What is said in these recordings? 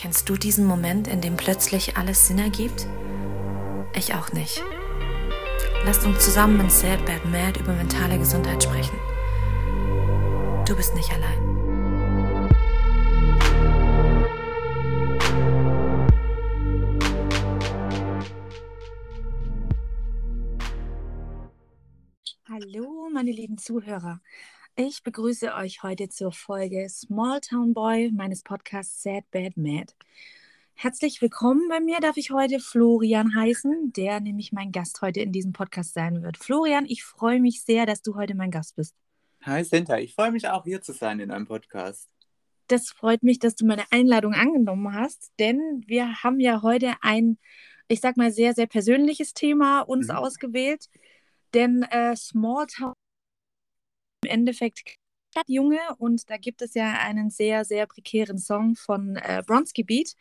Kennst du diesen Moment, in dem plötzlich alles Sinn ergibt? Ich auch nicht. Lasst uns zusammen in Sad Bad Mad über mentale Gesundheit sprechen. Du bist nicht allein. Hallo, meine lieben Zuhörer. Ich begrüße euch heute zur Folge Small Town Boy meines Podcasts Sad Bad Mad. Herzlich willkommen bei mir, darf ich heute Florian heißen, der nämlich mein Gast heute in diesem Podcast sein wird. Florian, ich freue mich sehr, dass du heute mein Gast bist. Hi Senta, ich freue mich auch hier zu sein in einem Podcast. Das freut mich, dass du meine Einladung angenommen hast, denn wir haben ja heute ein, ich sag mal, sehr, sehr persönliches Thema uns mhm. ausgewählt. Denn äh, Small Town Endeffekt Stadtjunge und da gibt es ja einen sehr, sehr prekären Song von äh, Bronski Beat,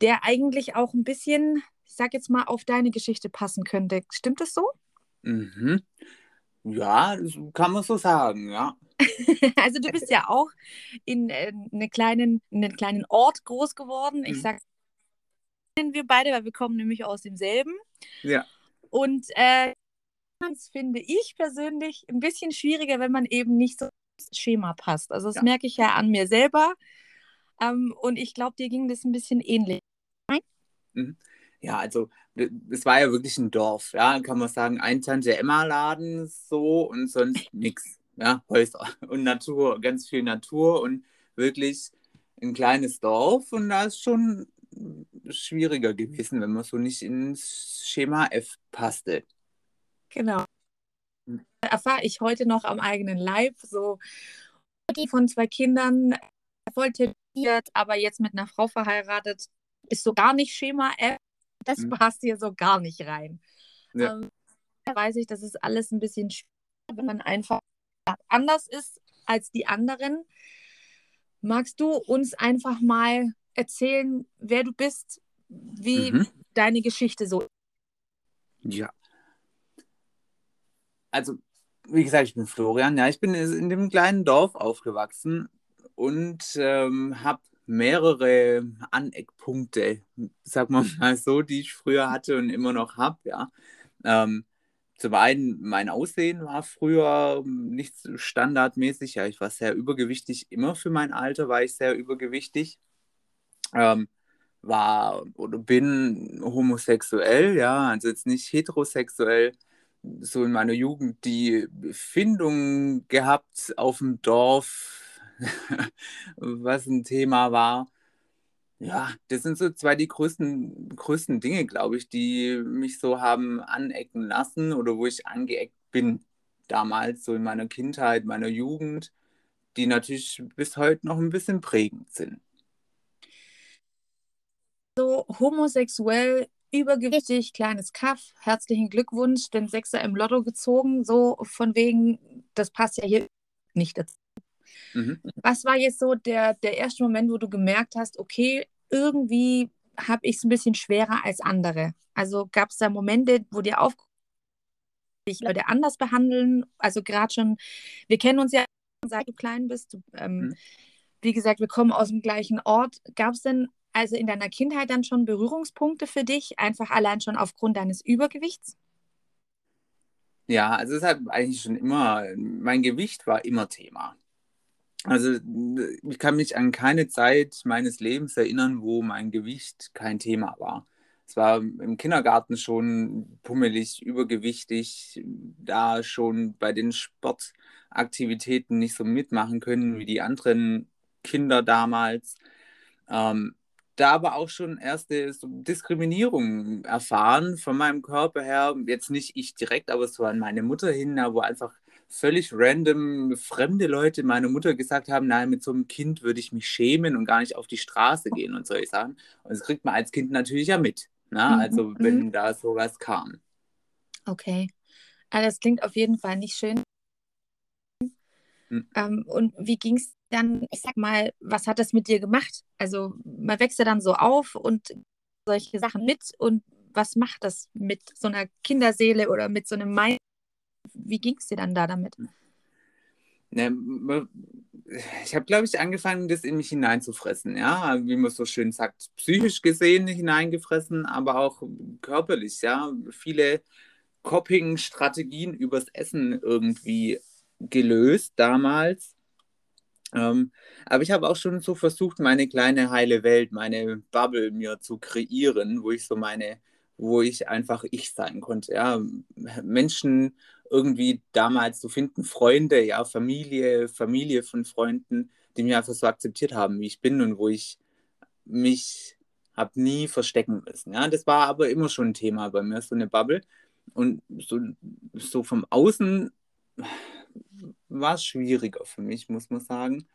der eigentlich auch ein bisschen, ich sag jetzt mal, auf deine Geschichte passen könnte. Stimmt das so? Mhm. Ja, kann man so sagen, ja. also du bist ja auch in, äh, eine kleinen, in einem kleinen Ort groß geworden. Ich mhm. sag wir beide, weil wir kommen nämlich aus demselben. Ja. Und äh, das finde ich persönlich ein bisschen schwieriger, wenn man eben nicht so ins Schema passt. Also das ja. merke ich ja an mir selber. Ähm, und ich glaube, dir ging das ein bisschen ähnlich. Mhm. Ja, also es war ja wirklich ein Dorf, ja, kann man sagen, ein Tante Emma Laden so und sonst nichts, ja, Häuser und Natur, ganz viel Natur und wirklich ein kleines Dorf und da ist schon schwieriger gewesen, wenn man so nicht ins Schema F passte. Genau. Hm. Erfahre ich heute noch am eigenen Leib, so die von zwei Kindern voll tätowiert, aber jetzt mit einer Frau verheiratet, ist so gar nicht Schema F. Das mhm. passt hier so gar nicht rein. Ja. Ähm, weiß ich, das ist alles ein bisschen schwierig, wenn man einfach anders ist als die anderen. Magst du uns einfach mal erzählen, wer du bist, wie mhm. deine Geschichte so ist? Ja, also, wie gesagt, ich bin Florian. Ja, ich bin in dem kleinen Dorf aufgewachsen und ähm, habe mehrere Aneckpunkte, sag mal mal so, die ich früher hatte und immer noch habe. Ja. Ähm, zum einen, mein Aussehen war früher nicht standardmäßig. Ja, ich war sehr übergewichtig. Immer für mein Alter war ich sehr übergewichtig. Ähm, war oder bin homosexuell, ja, also jetzt nicht heterosexuell so in meiner Jugend die Findung gehabt auf dem Dorf, was ein Thema war. Ja, das sind so zwei die größten, größten Dinge, glaube ich, die mich so haben anecken lassen oder wo ich angeeckt bin damals, so in meiner Kindheit, meiner Jugend, die natürlich bis heute noch ein bisschen prägend sind. So homosexuell übergewichtig, kleines Kaff, herzlichen Glückwunsch, den Sechser im Lotto gezogen, so von wegen, das passt ja hier nicht dazu. Mhm. Was war jetzt so der, der erste Moment, wo du gemerkt hast, okay, irgendwie habe ich es ein bisschen schwerer als andere? Also gab es da Momente, wo dir aufgefallen dich Leute anders behandeln? Also gerade schon, wir kennen uns ja, seit du klein bist. Du, ähm, mhm. Wie gesagt, wir kommen aus dem gleichen Ort. Gab es denn also in deiner Kindheit dann schon Berührungspunkte für dich, einfach allein schon aufgrund deines Übergewichts? Ja, also es hat eigentlich schon immer, mein Gewicht war immer Thema. Also ich kann mich an keine Zeit meines Lebens erinnern, wo mein Gewicht kein Thema war. Es war im Kindergarten schon pummelig, übergewichtig, da schon bei den Sportaktivitäten nicht so mitmachen können wie die anderen Kinder damals. Ähm, da aber auch schon erste Diskriminierung erfahren von meinem Körper her. Jetzt nicht ich direkt, aber so an meine Mutter hin, wo einfach völlig random fremde Leute meiner Mutter gesagt haben, nein, mit so einem Kind würde ich mich schämen und gar nicht auf die Straße gehen und solche Sachen. Und das kriegt man als Kind natürlich ja mit. Ne? Mhm. Also wenn mhm. da sowas kam. Okay. Also das klingt auf jeden Fall nicht schön. Mhm. Ähm, und wie ging es dann, ich sag mal, was hat das mit dir gemacht? Also man wächst ja dann so auf und solche Sachen mit und was macht das mit so einer Kinderseele oder mit so einem Mind? Wie ging es dir dann da damit? Ich habe, glaube ich, angefangen, das in mich hineinzufressen, ja, wie man so schön sagt, psychisch gesehen hineingefressen, aber auch körperlich, ja, viele Coping-Strategien übers Essen irgendwie gelöst damals. Ähm, aber ich habe auch schon so versucht, meine kleine heile Welt, meine Bubble mir zu kreieren, wo ich so meine, wo ich einfach ich sein konnte. Ja, Menschen irgendwie damals zu finden, Freunde, ja, Familie, Familie von Freunden, die mich einfach so akzeptiert haben, wie ich bin und wo ich mich habe nie verstecken müssen. Ja, das war aber immer schon ein Thema bei mir, so eine Bubble. Und so, so vom Außen war es schwieriger für mich, muss man sagen.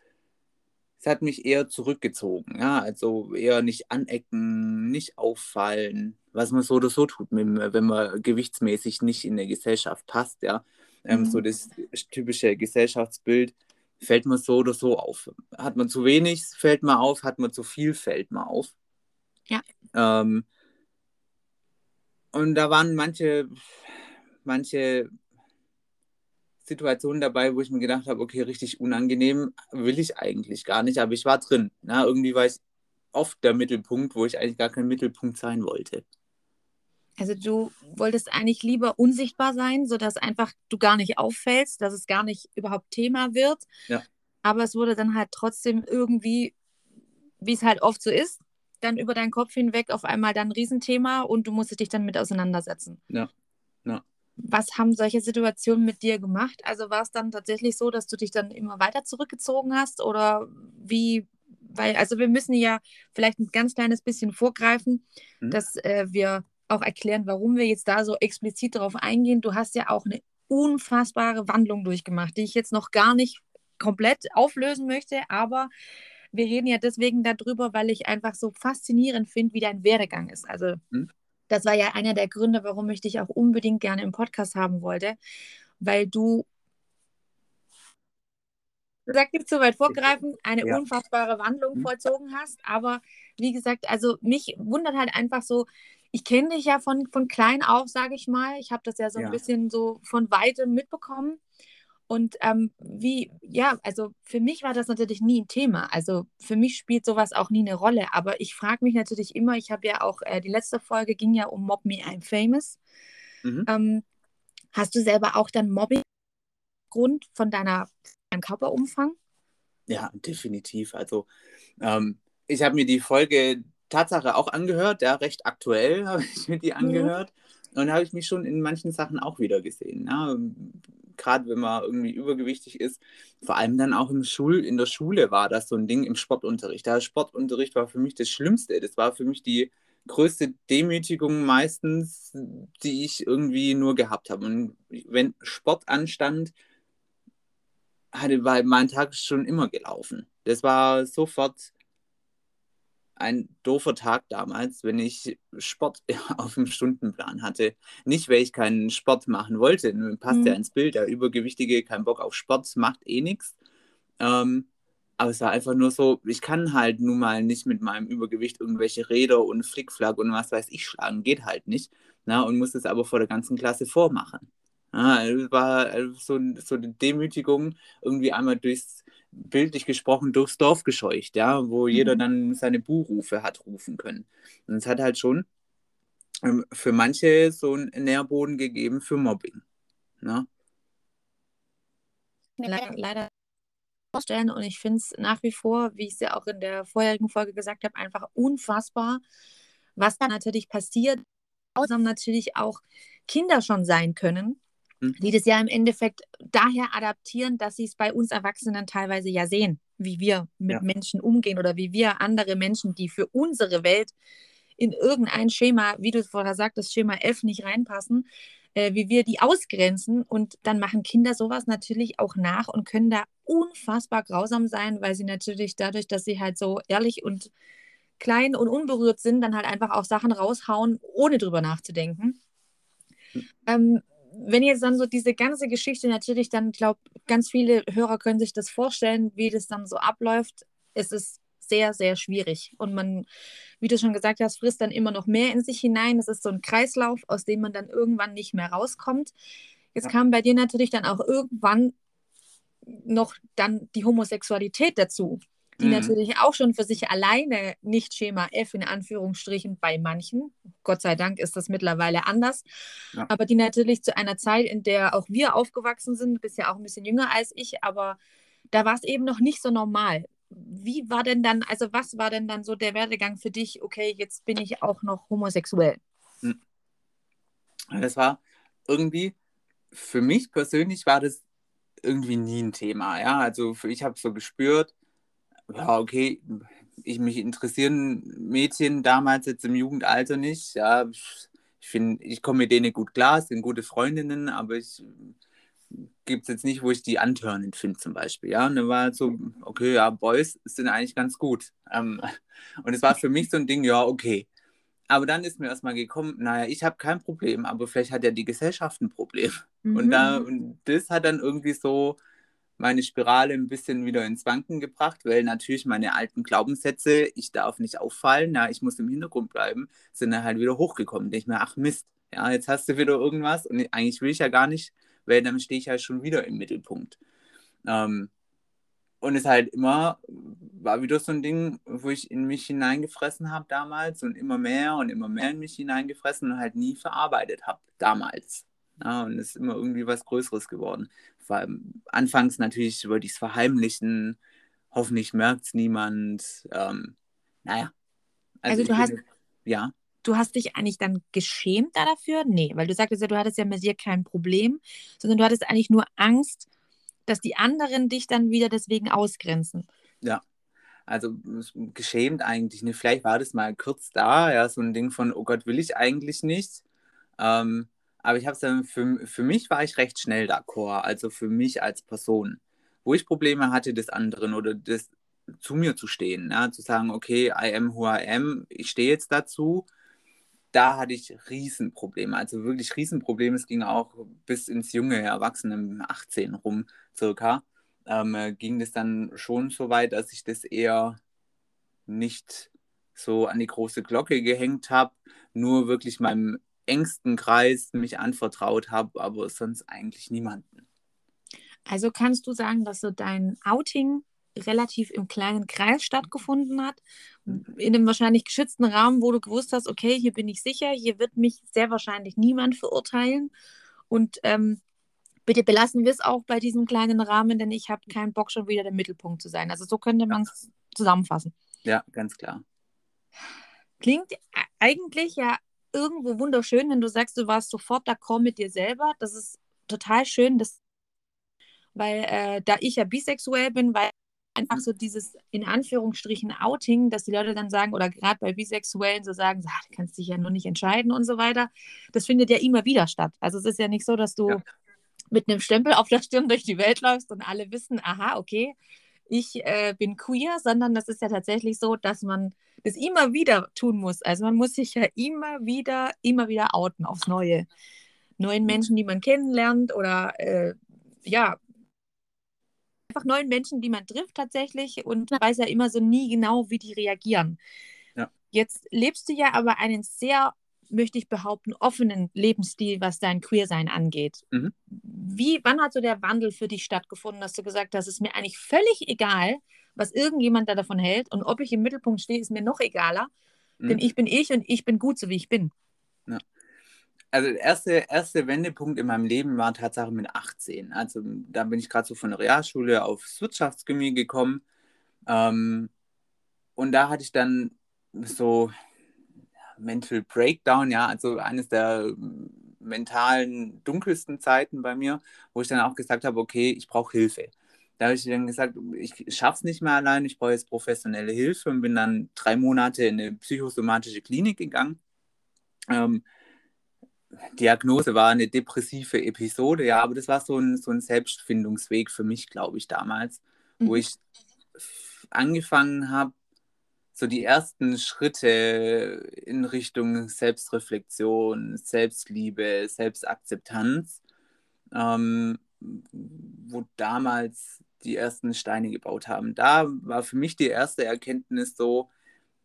Es hat mich eher zurückgezogen, ja, also eher nicht anecken, nicht auffallen, was man so oder so tut, wenn man gewichtsmäßig nicht in der Gesellschaft passt, ja. Ähm, mhm. So das typische Gesellschaftsbild fällt man so oder so auf. Hat man zu wenig, fällt man auf, hat man zu viel, fällt man auf. Ja. Ähm, und da waren manche, manche Situationen dabei, wo ich mir gedacht habe, okay, richtig unangenehm will ich eigentlich gar nicht, aber ich war drin. Na, irgendwie war ich oft der Mittelpunkt, wo ich eigentlich gar kein Mittelpunkt sein wollte. Also du wolltest eigentlich lieber unsichtbar sein, sodass einfach du gar nicht auffällst, dass es gar nicht überhaupt Thema wird. Ja. Aber es wurde dann halt trotzdem irgendwie, wie es halt oft so ist, dann über deinen Kopf hinweg auf einmal dann ein Riesenthema und du musstest dich dann mit auseinandersetzen. Ja. Was haben solche Situationen mit dir gemacht? Also war es dann tatsächlich so, dass du dich dann immer weiter zurückgezogen hast oder wie? Weil, also wir müssen ja vielleicht ein ganz kleines bisschen vorgreifen, mhm. dass äh, wir auch erklären, warum wir jetzt da so explizit darauf eingehen. Du hast ja auch eine unfassbare Wandlung durchgemacht, die ich jetzt noch gar nicht komplett auflösen möchte, aber wir reden ja deswegen darüber, weil ich einfach so faszinierend finde, wie dein Werdegang ist. Also mhm. Das war ja einer der Gründe, warum ich dich auch unbedingt gerne im Podcast haben wollte, weil du, sag nicht zu weit vorgreifen, eine ja. unfassbare Wandlung mhm. vollzogen hast. Aber wie gesagt, also mich wundert halt einfach so, ich kenne dich ja von, von klein auf, sage ich mal. Ich habe das ja so ja. ein bisschen so von weitem mitbekommen. Und ähm, wie, ja, also für mich war das natürlich nie ein Thema. Also für mich spielt sowas auch nie eine Rolle. Aber ich frage mich natürlich immer, ich habe ja auch, äh, die letzte Folge ging ja um Mob Me I'm Famous. Mhm. Ähm, hast du selber auch dann Mobbing Grund von deiner, deinem Körperumfang? Ja, definitiv. Also ähm, ich habe mir die Folge Tatsache auch angehört, ja, recht aktuell habe ich mir die mhm. angehört. Mhm. Und habe ich mich schon in manchen Sachen auch wieder gesehen. Ja gerade wenn man irgendwie übergewichtig ist, vor allem dann auch im Schul in der Schule war das so ein Ding im Sportunterricht. Der Sportunterricht war für mich das Schlimmste. Das war für mich die größte Demütigung meistens, die ich irgendwie nur gehabt habe. Und wenn Sport anstand, hatte, war mein Tag schon immer gelaufen. Das war sofort ein doofer Tag damals, wenn ich Sport auf dem Stundenplan hatte. Nicht, weil ich keinen Sport machen wollte, passt mhm. ja ins Bild, der Übergewichtige, kein Bock auf Sport, macht eh nichts. Ähm, aber es war einfach nur so, ich kann halt nun mal nicht mit meinem Übergewicht irgendwelche Räder und Flickflack und was weiß ich schlagen, geht halt nicht. Na, und muss es aber vor der ganzen Klasse vormachen. Ja, es war so, so eine Demütigung, irgendwie einmal durchs bildlich gesprochen durchs Dorf gescheucht, ja, wo mhm. jeder dann seine Buhrufe hat rufen können. Und es hat halt schon ähm, für manche so einen Nährboden gegeben für Mobbing. Ne? Leider, leider vorstellen und ich finde es nach wie vor, wie ich es ja auch in der vorherigen Folge gesagt habe, einfach unfassbar, was da natürlich passiert. Außerdem natürlich auch Kinder schon sein können. Die das ja im Endeffekt daher adaptieren, dass sie es bei uns Erwachsenen teilweise ja sehen, wie wir mit ja. Menschen umgehen oder wie wir andere Menschen, die für unsere Welt in irgendein Schema, wie du vorher sagtest, Schema F nicht reinpassen, äh, wie wir die ausgrenzen. Und dann machen Kinder sowas natürlich auch nach und können da unfassbar grausam sein, weil sie natürlich dadurch, dass sie halt so ehrlich und klein und unberührt sind, dann halt einfach auch Sachen raushauen, ohne drüber nachzudenken. Mhm. Ähm, wenn jetzt dann so diese ganze Geschichte natürlich dann, glaube ganz viele Hörer können sich das vorstellen, wie das dann so abläuft. Es ist sehr, sehr schwierig. Und man, wie du schon gesagt hast, frisst dann immer noch mehr in sich hinein. Es ist so ein Kreislauf, aus dem man dann irgendwann nicht mehr rauskommt. Jetzt ja. kam bei dir natürlich dann auch irgendwann noch dann die Homosexualität dazu, die mhm. natürlich auch schon für sich alleine nicht Schema F in Anführungsstrichen bei manchen, Gott sei Dank ist das mittlerweile anders, ja. aber die natürlich zu einer Zeit, in der auch wir aufgewachsen sind, du bist ja auch ein bisschen jünger als ich, aber da war es eben noch nicht so normal. Wie war denn dann, also was war denn dann so der Werdegang für dich, okay, jetzt bin ich auch noch homosexuell? Hm. Das war irgendwie, für mich persönlich war das irgendwie nie ein Thema. Ja, also ich habe so gespürt, ja, okay, ich mich interessieren Mädchen damals jetzt im Jugendalter nicht. Ja, ich finde, ich komme mit denen gut klar, sind gute Freundinnen, aber ich gibt es jetzt nicht, wo ich die antörnend finde zum Beispiel. Ja, und dann war halt so, okay, ja, Boys sind eigentlich ganz gut. Ähm, und es war für mich so ein Ding, ja, okay. Aber dann ist mir erstmal gekommen, naja, ich habe kein Problem, aber vielleicht hat ja die Gesellschaft ein Problem. Mhm. Und, da, und das hat dann irgendwie so meine Spirale ein bisschen wieder ins Wanken gebracht, weil natürlich meine alten Glaubenssätze, ich darf nicht auffallen, na, ich muss im Hintergrund bleiben, sind dann halt wieder hochgekommen. Ich mir, ach Mist, ja, jetzt hast du wieder irgendwas und eigentlich will ich ja gar nicht, weil dann stehe ich halt schon wieder im Mittelpunkt. Ähm, und es halt immer, war wieder so ein Ding, wo ich in mich hineingefressen habe damals und immer mehr und immer mehr in mich hineingefressen und halt nie verarbeitet habe damals. Ja, und es ist immer irgendwie was Größeres geworden. Vor allem, anfangs natürlich wollte ich es verheimlichen, hoffentlich merkt es niemand. Ähm, naja. Also, also du hast. Ja du hast dich eigentlich dann geschämt da dafür? Nee, weil du sagtest ja, du hattest ja mit dir kein Problem, sondern du hattest eigentlich nur Angst, dass die anderen dich dann wieder deswegen ausgrenzen. Ja, also geschämt eigentlich nicht. Vielleicht war das mal kurz da, ja, so ein Ding von, oh Gott, will ich eigentlich nicht. Ähm, aber ich habe es dann, für, für mich war ich recht schnell d'accord, also für mich als Person. Wo ich Probleme hatte des anderen oder das zu mir zu stehen, ja, zu sagen, okay, I am who I am, ich stehe jetzt dazu da hatte ich Riesenprobleme, also wirklich Riesenprobleme. Es ging auch bis ins junge Erwachsene, 18 rum circa, ähm, ging das dann schon so weit, dass ich das eher nicht so an die große Glocke gehängt habe, nur wirklich meinem engsten Kreis mich anvertraut habe, aber sonst eigentlich niemanden. Also kannst du sagen, dass so dein Outing relativ im kleinen Kreis stattgefunden hat, mhm. in einem wahrscheinlich geschützten Rahmen, wo du gewusst hast, okay, hier bin ich sicher, hier wird mich sehr wahrscheinlich niemand verurteilen. Und ähm, bitte belassen wir es auch bei diesem kleinen Rahmen, denn ich habe keinen Bock, schon wieder der Mittelpunkt zu sein. Also so könnte man es zusammenfassen. Ja, ganz klar. Klingt eigentlich ja irgendwo wunderschön, wenn du sagst, du warst sofort d'accord mit dir selber. Das ist total schön, dass, weil äh, da ich ja bisexuell bin, weil einfach so dieses in Anführungsstrichen Outing, dass die Leute dann sagen, oder gerade bei Bisexuellen so sagen, ah, du kannst dich ja nur nicht entscheiden und so weiter. Das findet ja immer wieder statt. Also es ist ja nicht so, dass du ja. mit einem Stempel auf der Stirn durch die Welt läufst und alle wissen, aha, okay, ich äh, bin queer, sondern das ist ja tatsächlich so, dass man das immer wieder tun muss. Also man muss sich ja immer wieder, immer wieder outen aufs Neue. Neuen Menschen, die man kennenlernt oder äh, ja, einfach neuen Menschen, die man trifft tatsächlich und man weiß ja immer so nie genau, wie die reagieren. Ja. Jetzt lebst du ja aber einen sehr, möchte ich behaupten, offenen Lebensstil, was dein Queersein angeht. Mhm. Wie, wann hat so der Wandel für dich stattgefunden, dass du gesagt hast, es ist mir eigentlich völlig egal, was irgendjemand da davon hält und ob ich im Mittelpunkt stehe, ist mir noch egaler, mhm. denn ich bin ich und ich bin gut, so wie ich bin. Ja also der erste, erste Wendepunkt in meinem Leben war tatsächlich mit 18. Also da bin ich gerade so von der Realschule aufs Wirtschaftsgymnasium gekommen. Ähm, und da hatte ich dann so Mental Breakdown, ja, also eines der mentalen dunkelsten Zeiten bei mir, wo ich dann auch gesagt habe, okay, ich brauche Hilfe. Da habe ich dann gesagt, ich schaffe es nicht mehr allein, ich brauche jetzt professionelle Hilfe und bin dann drei Monate in eine psychosomatische Klinik gegangen. Ähm, Diagnose war eine depressive Episode, ja, aber das war so ein, so ein Selbstfindungsweg für mich, glaube ich, damals, mhm. wo ich angefangen habe, so die ersten Schritte in Richtung Selbstreflexion, Selbstliebe, Selbstakzeptanz, ähm, wo damals die ersten Steine gebaut haben. Da war für mich die erste Erkenntnis so,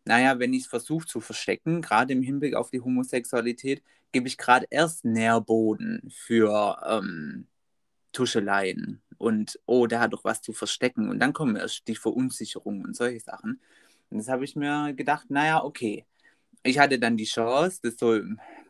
naja, wenn ich es versuche zu verstecken, gerade im Hinblick auf die Homosexualität, gebe ich gerade erst Nährboden für ähm, Tuscheleien und oh, der hat doch was zu verstecken. Und dann kommen erst die Verunsicherungen und solche Sachen. Und das habe ich mir gedacht, naja, okay. Ich hatte dann die Chance, das so,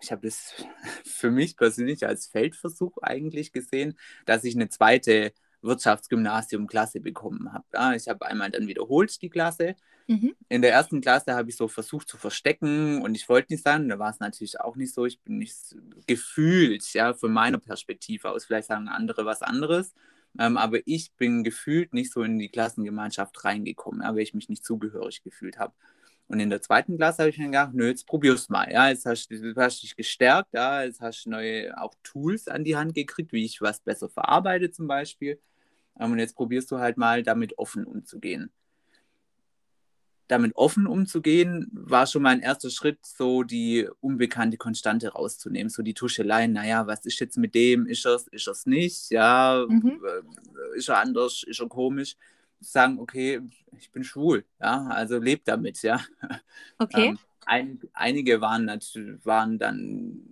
ich habe das für mich persönlich als Feldversuch eigentlich gesehen, dass ich eine zweite Wirtschaftsgymnasium-Klasse bekommen habe. Ja, ich habe einmal dann wiederholt die Klasse. Mhm. In der ersten Klasse habe ich so versucht zu verstecken und ich wollte nicht sein. Da war es natürlich auch nicht so. Ich bin nicht gefühlt, ja, von meiner Perspektive aus. Vielleicht sagen andere was anderes. Ähm, aber ich bin gefühlt nicht so in die Klassengemeinschaft reingekommen, ja, weil ich mich nicht zugehörig gefühlt habe. Und in der zweiten Klasse habe ich mir gedacht, nö, jetzt probier's mal. Ja, jetzt hast du hast dich gestärkt, ja, jetzt hast du neue auch Tools an die Hand gekriegt, wie ich was besser verarbeite zum Beispiel. Ähm, und jetzt probierst du halt mal damit offen umzugehen. Damit offen umzugehen, war schon mein erster Schritt, so die unbekannte Konstante rauszunehmen. So die Tuscheleien, naja, was ist jetzt mit dem? Ist er es, ist es nicht? Ja, mhm. Äh, ist er anders? Ist er komisch? Sagen, okay, ich bin schwul, ja, also lebt damit, ja. Okay. Ähm, ein, einige waren, waren dann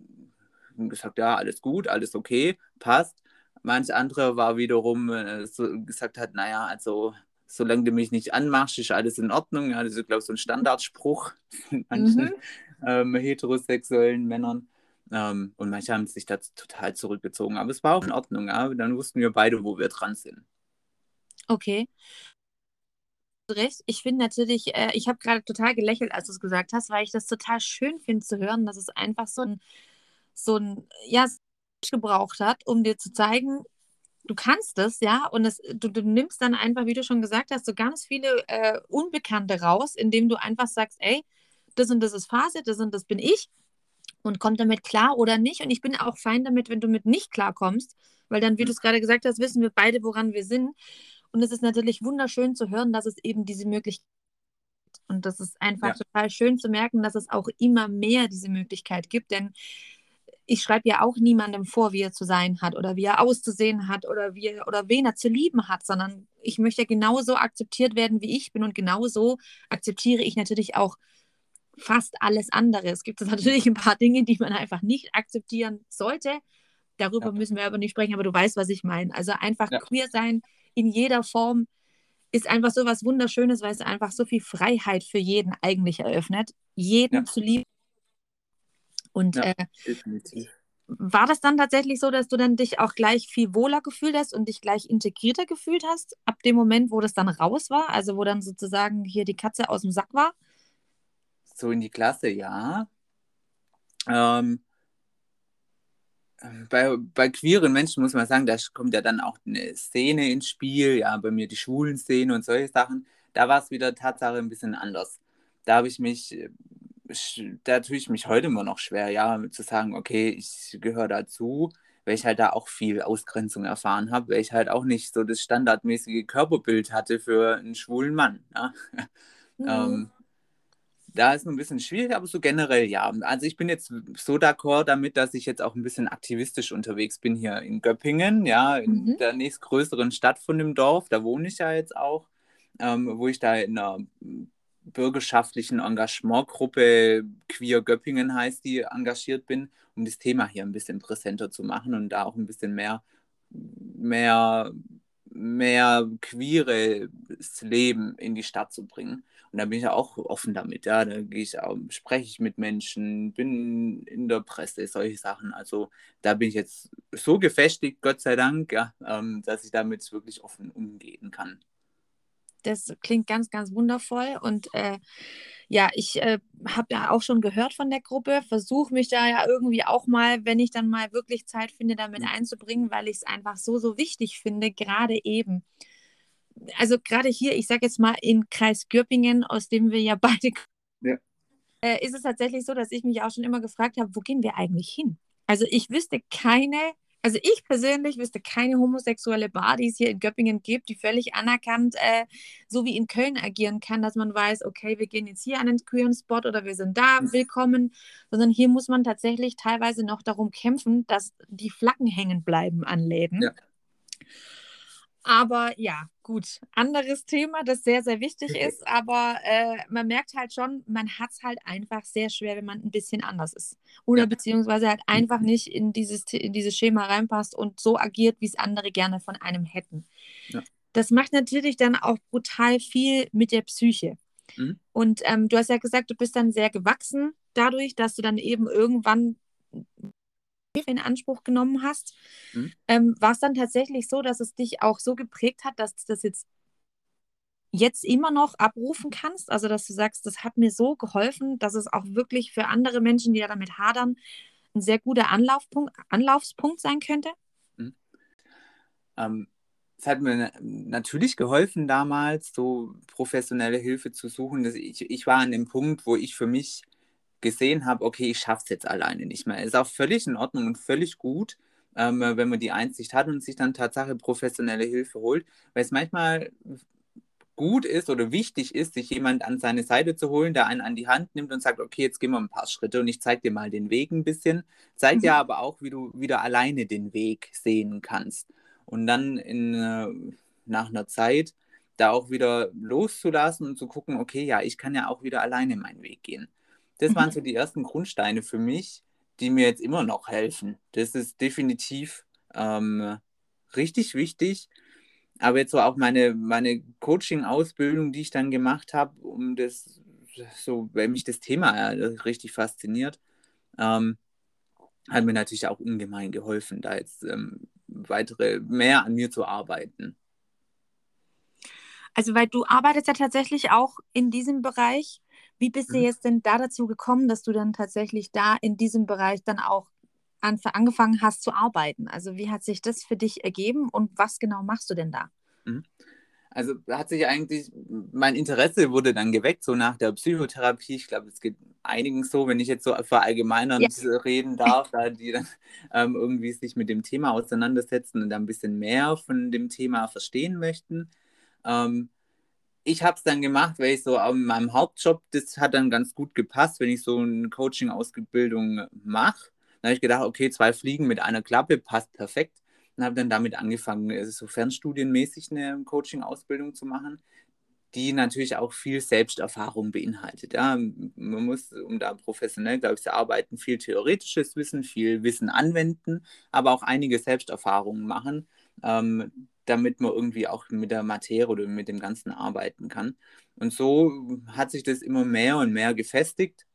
gesagt, ja, alles gut, alles okay, passt. Manch andere war wiederum äh, so gesagt hat, naja, also solange du mich nicht anmachst, ist alles in Ordnung. Ja, das ist, glaube ich, so ein Standardspruch von manchen mhm. ähm, heterosexuellen Männern. Ähm, und manche haben sich da total zurückgezogen. Aber es war auch in Ordnung. Ja? Dann wussten wir beide, wo wir dran sind. Okay. Recht. Ich finde natürlich, äh, ich habe gerade total gelächelt, als du es gesagt hast, weil ich das total schön finde zu hören, dass es einfach so ein, so ein, ja, gebraucht hat, um dir zu zeigen, du kannst es, ja, und es, du, du, nimmst dann einfach, wie du schon gesagt hast, so ganz viele äh, Unbekannte raus, indem du einfach sagst, ey, das und das ist Phase, das und das bin ich und komm damit klar oder nicht. Und ich bin auch fein damit, wenn du mit nicht klarkommst, weil dann, wie du es gerade gesagt hast, wissen wir beide, woran wir sind. Und es ist natürlich wunderschön zu hören, dass es eben diese Möglichkeit gibt. Und das ist einfach ja. total schön zu merken, dass es auch immer mehr diese Möglichkeit gibt, denn ich schreibe ja auch niemandem vor, wie er zu sein hat oder wie er auszusehen hat oder wie er, oder wen er zu lieben hat, sondern ich möchte genauso akzeptiert werden, wie ich bin und genauso akzeptiere ich natürlich auch fast alles andere. Es gibt natürlich ein paar Dinge, die man einfach nicht akzeptieren sollte. Darüber ja. müssen wir aber nicht sprechen, aber du weißt, was ich meine. Also einfach ja. queer sein in jeder Form ist einfach so was Wunderschönes, weil es einfach so viel Freiheit für jeden eigentlich eröffnet, jeden ja. zu lieben und ja, äh, war das dann tatsächlich so, dass du dann dich auch gleich viel wohler gefühlt hast und dich gleich integrierter gefühlt hast, ab dem Moment, wo das dann raus war, also wo dann sozusagen hier die Katze aus dem Sack war? So in die Klasse, ja. Ähm, bei, bei queeren Menschen muss man sagen, da kommt ja dann auch eine Szene ins Spiel, ja, bei mir die schwulen Szene und solche Sachen. Da war es wieder Tatsache ein bisschen anders. Da habe ich mich da tue ich mich heute immer noch schwer, ja, zu sagen, okay, ich gehöre dazu, weil ich halt da auch viel Ausgrenzung erfahren habe, weil ich halt auch nicht so das standardmäßige Körperbild hatte für einen schwulen Mann. Ja? Mhm. ähm, da ist es ein bisschen schwierig, aber so generell ja. Also ich bin jetzt so d'accord damit, dass ich jetzt auch ein bisschen aktivistisch unterwegs bin hier in Göppingen, ja, in mhm. der nächstgrößeren Stadt von dem Dorf, da wohne ich ja jetzt auch, ähm, wo ich da in einer bürgerschaftlichen Engagementgruppe Queer Göppingen heißt die, engagiert bin, um das Thema hier ein bisschen präsenter zu machen und da auch ein bisschen mehr, mehr, mehr queeres Leben in die Stadt zu bringen. Und da bin ich ja auch offen damit, ja. Da gehe ich auch, spreche ich mit Menschen, bin in der Presse, solche Sachen. Also da bin ich jetzt so gefestigt, Gott sei Dank, ja, ähm, dass ich damit wirklich offen umgehen kann. Das klingt ganz, ganz wundervoll. Und äh, ja, ich äh, habe ja auch schon gehört von der Gruppe, versuche mich da ja irgendwie auch mal, wenn ich dann mal wirklich Zeit finde, damit einzubringen, weil ich es einfach so, so wichtig finde, gerade eben. Also gerade hier, ich sage jetzt mal in Kreis Gürpingen, aus dem wir ja beide ja. Äh, ist es tatsächlich so, dass ich mich auch schon immer gefragt habe, wo gehen wir eigentlich hin? Also ich wüsste keine also ich persönlich wüsste keine homosexuelle Bar, die es hier in Göppingen gibt, die völlig anerkannt, äh, so wie in Köln agieren kann, dass man weiß, okay, wir gehen jetzt hier an den queeren Spot oder wir sind da, mhm. willkommen, sondern hier muss man tatsächlich teilweise noch darum kämpfen, dass die Flaggen hängen bleiben an Läden. Ja. Aber ja, gut. Anderes Thema, das sehr, sehr wichtig ist. Aber äh, man merkt halt schon, man hat es halt einfach sehr schwer, wenn man ein bisschen anders ist. Oder ja. beziehungsweise halt einfach nicht in dieses, in dieses Schema reinpasst und so agiert, wie es andere gerne von einem hätten. Ja. Das macht natürlich dann auch brutal viel mit der Psyche. Mhm. Und ähm, du hast ja gesagt, du bist dann sehr gewachsen dadurch, dass du dann eben irgendwann in Anspruch genommen hast. Mhm. Ähm, war es dann tatsächlich so, dass es dich auch so geprägt hat, dass das jetzt jetzt immer noch abrufen kannst? Also, dass du sagst, das hat mir so geholfen, dass es auch wirklich für andere Menschen, die ja damit hadern, ein sehr guter Anlaufpunkt, Anlaufspunkt sein könnte? Mhm. Ähm, es hat mir natürlich geholfen, damals so professionelle Hilfe zu suchen. Ich, ich war an dem Punkt, wo ich für mich gesehen habe, okay, ich schaffe es jetzt alleine nicht mehr. Ist auch völlig in Ordnung und völlig gut, ähm, wenn man die Einsicht hat und sich dann Tatsache professionelle Hilfe holt, weil es manchmal gut ist oder wichtig ist, sich jemand an seine Seite zu holen, der einen an die Hand nimmt und sagt, okay, jetzt gehen wir ein paar Schritte und ich zeige dir mal den Weg ein bisschen, zeigt mhm. dir aber auch, wie du wieder alleine den Weg sehen kannst. Und dann in, äh, nach einer Zeit da auch wieder loszulassen und zu gucken, okay, ja, ich kann ja auch wieder alleine meinen Weg gehen. Das waren mhm. so die ersten Grundsteine für mich, die mir jetzt immer noch helfen. Das ist definitiv ähm, richtig wichtig. Aber jetzt so auch meine, meine Coaching-Ausbildung, die ich dann gemacht habe, um das, so, weil mich das Thema richtig fasziniert, ähm, hat mir natürlich auch ungemein geholfen, da jetzt ähm, weitere, mehr an mir zu arbeiten. Also, weil du arbeitest ja tatsächlich auch in diesem Bereich wie bist du mhm. jetzt denn da dazu gekommen, dass du dann tatsächlich da in diesem Bereich dann auch an, angefangen hast zu arbeiten? Also wie hat sich das für dich ergeben und was genau machst du denn da? Mhm. Also hat sich eigentlich, mein Interesse wurde dann geweckt, so nach der Psychotherapie. Ich glaube, es geht einigen so, wenn ich jetzt so verallgemeinernd ja. reden darf, da die dann ähm, irgendwie sich mit dem Thema auseinandersetzen und dann ein bisschen mehr von dem Thema verstehen möchten. Ähm, ich habe es dann gemacht, weil ich so an meinem Hauptjob, das hat dann ganz gut gepasst, wenn ich so eine Coaching-Ausbildung mache. Dann habe ich gedacht, okay, zwei Fliegen mit einer Klappe passt perfekt. Und habe dann damit angefangen, also so fernstudienmäßig eine Coaching-Ausbildung zu machen, die natürlich auch viel Selbsterfahrung beinhaltet. Ja, man muss, um da professionell, glaube ich, zu arbeiten, viel theoretisches Wissen, viel Wissen anwenden, aber auch einige Selbsterfahrungen machen, ähm, damit man irgendwie auch mit der Materie oder mit dem Ganzen arbeiten kann. Und so hat sich das immer mehr und mehr gefestigt.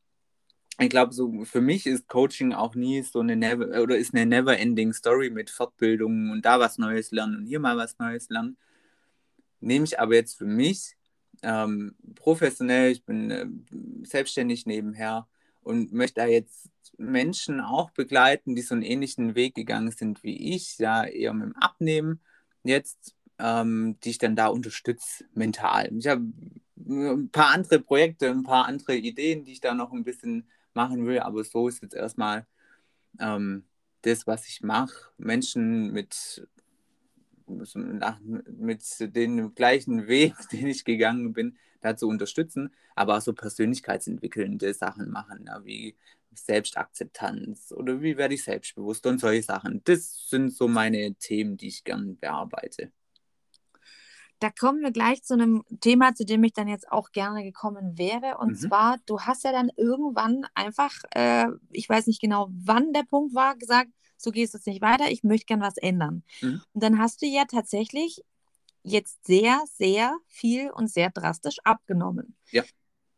Ich glaube, so für mich ist Coaching auch nie so eine never oder ist eine never-ending Story mit Fortbildungen und da was Neues lernen und hier mal was Neues lernen. Nehme ich aber jetzt für mich ähm, professionell, ich bin äh, selbstständig nebenher und möchte da jetzt Menschen auch begleiten, die so einen ähnlichen Weg gegangen sind wie ich, ja, eher mit dem Abnehmen jetzt, ähm, die ich dann da unterstütze mental. Ich habe ein paar andere Projekte, ein paar andere Ideen, die ich da noch ein bisschen machen will, aber so ist jetzt erstmal ähm, das, was ich mache. Menschen mit, mit dem gleichen Weg, den ich gegangen bin, da zu unterstützen, aber auch so persönlichkeitsentwickelnde Sachen machen, ja, wie Selbstakzeptanz oder wie werde ich selbstbewusst und solche Sachen. Das sind so meine Themen, die ich gern bearbeite. Da kommen wir gleich zu einem Thema, zu dem ich dann jetzt auch gerne gekommen wäre. Und mhm. zwar, du hast ja dann irgendwann einfach, äh, ich weiß nicht genau, wann der Punkt war, gesagt, so geht es jetzt nicht weiter, ich möchte gern was ändern. Mhm. Und dann hast du ja tatsächlich jetzt sehr, sehr viel und sehr drastisch abgenommen. Ja.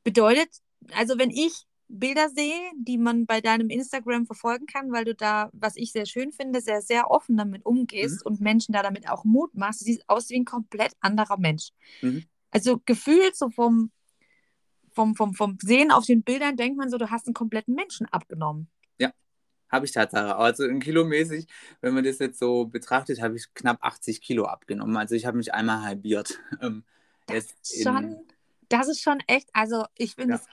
Bedeutet, also wenn ich Bilder sehe, die man bei deinem Instagram verfolgen kann, weil du da, was ich sehr schön finde, sehr, sehr offen damit umgehst mhm. und Menschen da damit auch Mut machst. Du siehst aus wie ein komplett anderer Mensch. Mhm. Also gefühlt so vom, vom, vom, vom Sehen auf den Bildern denkt man so, du hast einen kompletten Menschen abgenommen. Ja, habe ich tatsächlich. Also in kilomäßig, wenn man das jetzt so betrachtet, habe ich knapp 80 Kilo abgenommen. Also ich habe mich einmal halbiert. Ähm, das, ist schon, das ist schon echt, also ich finde es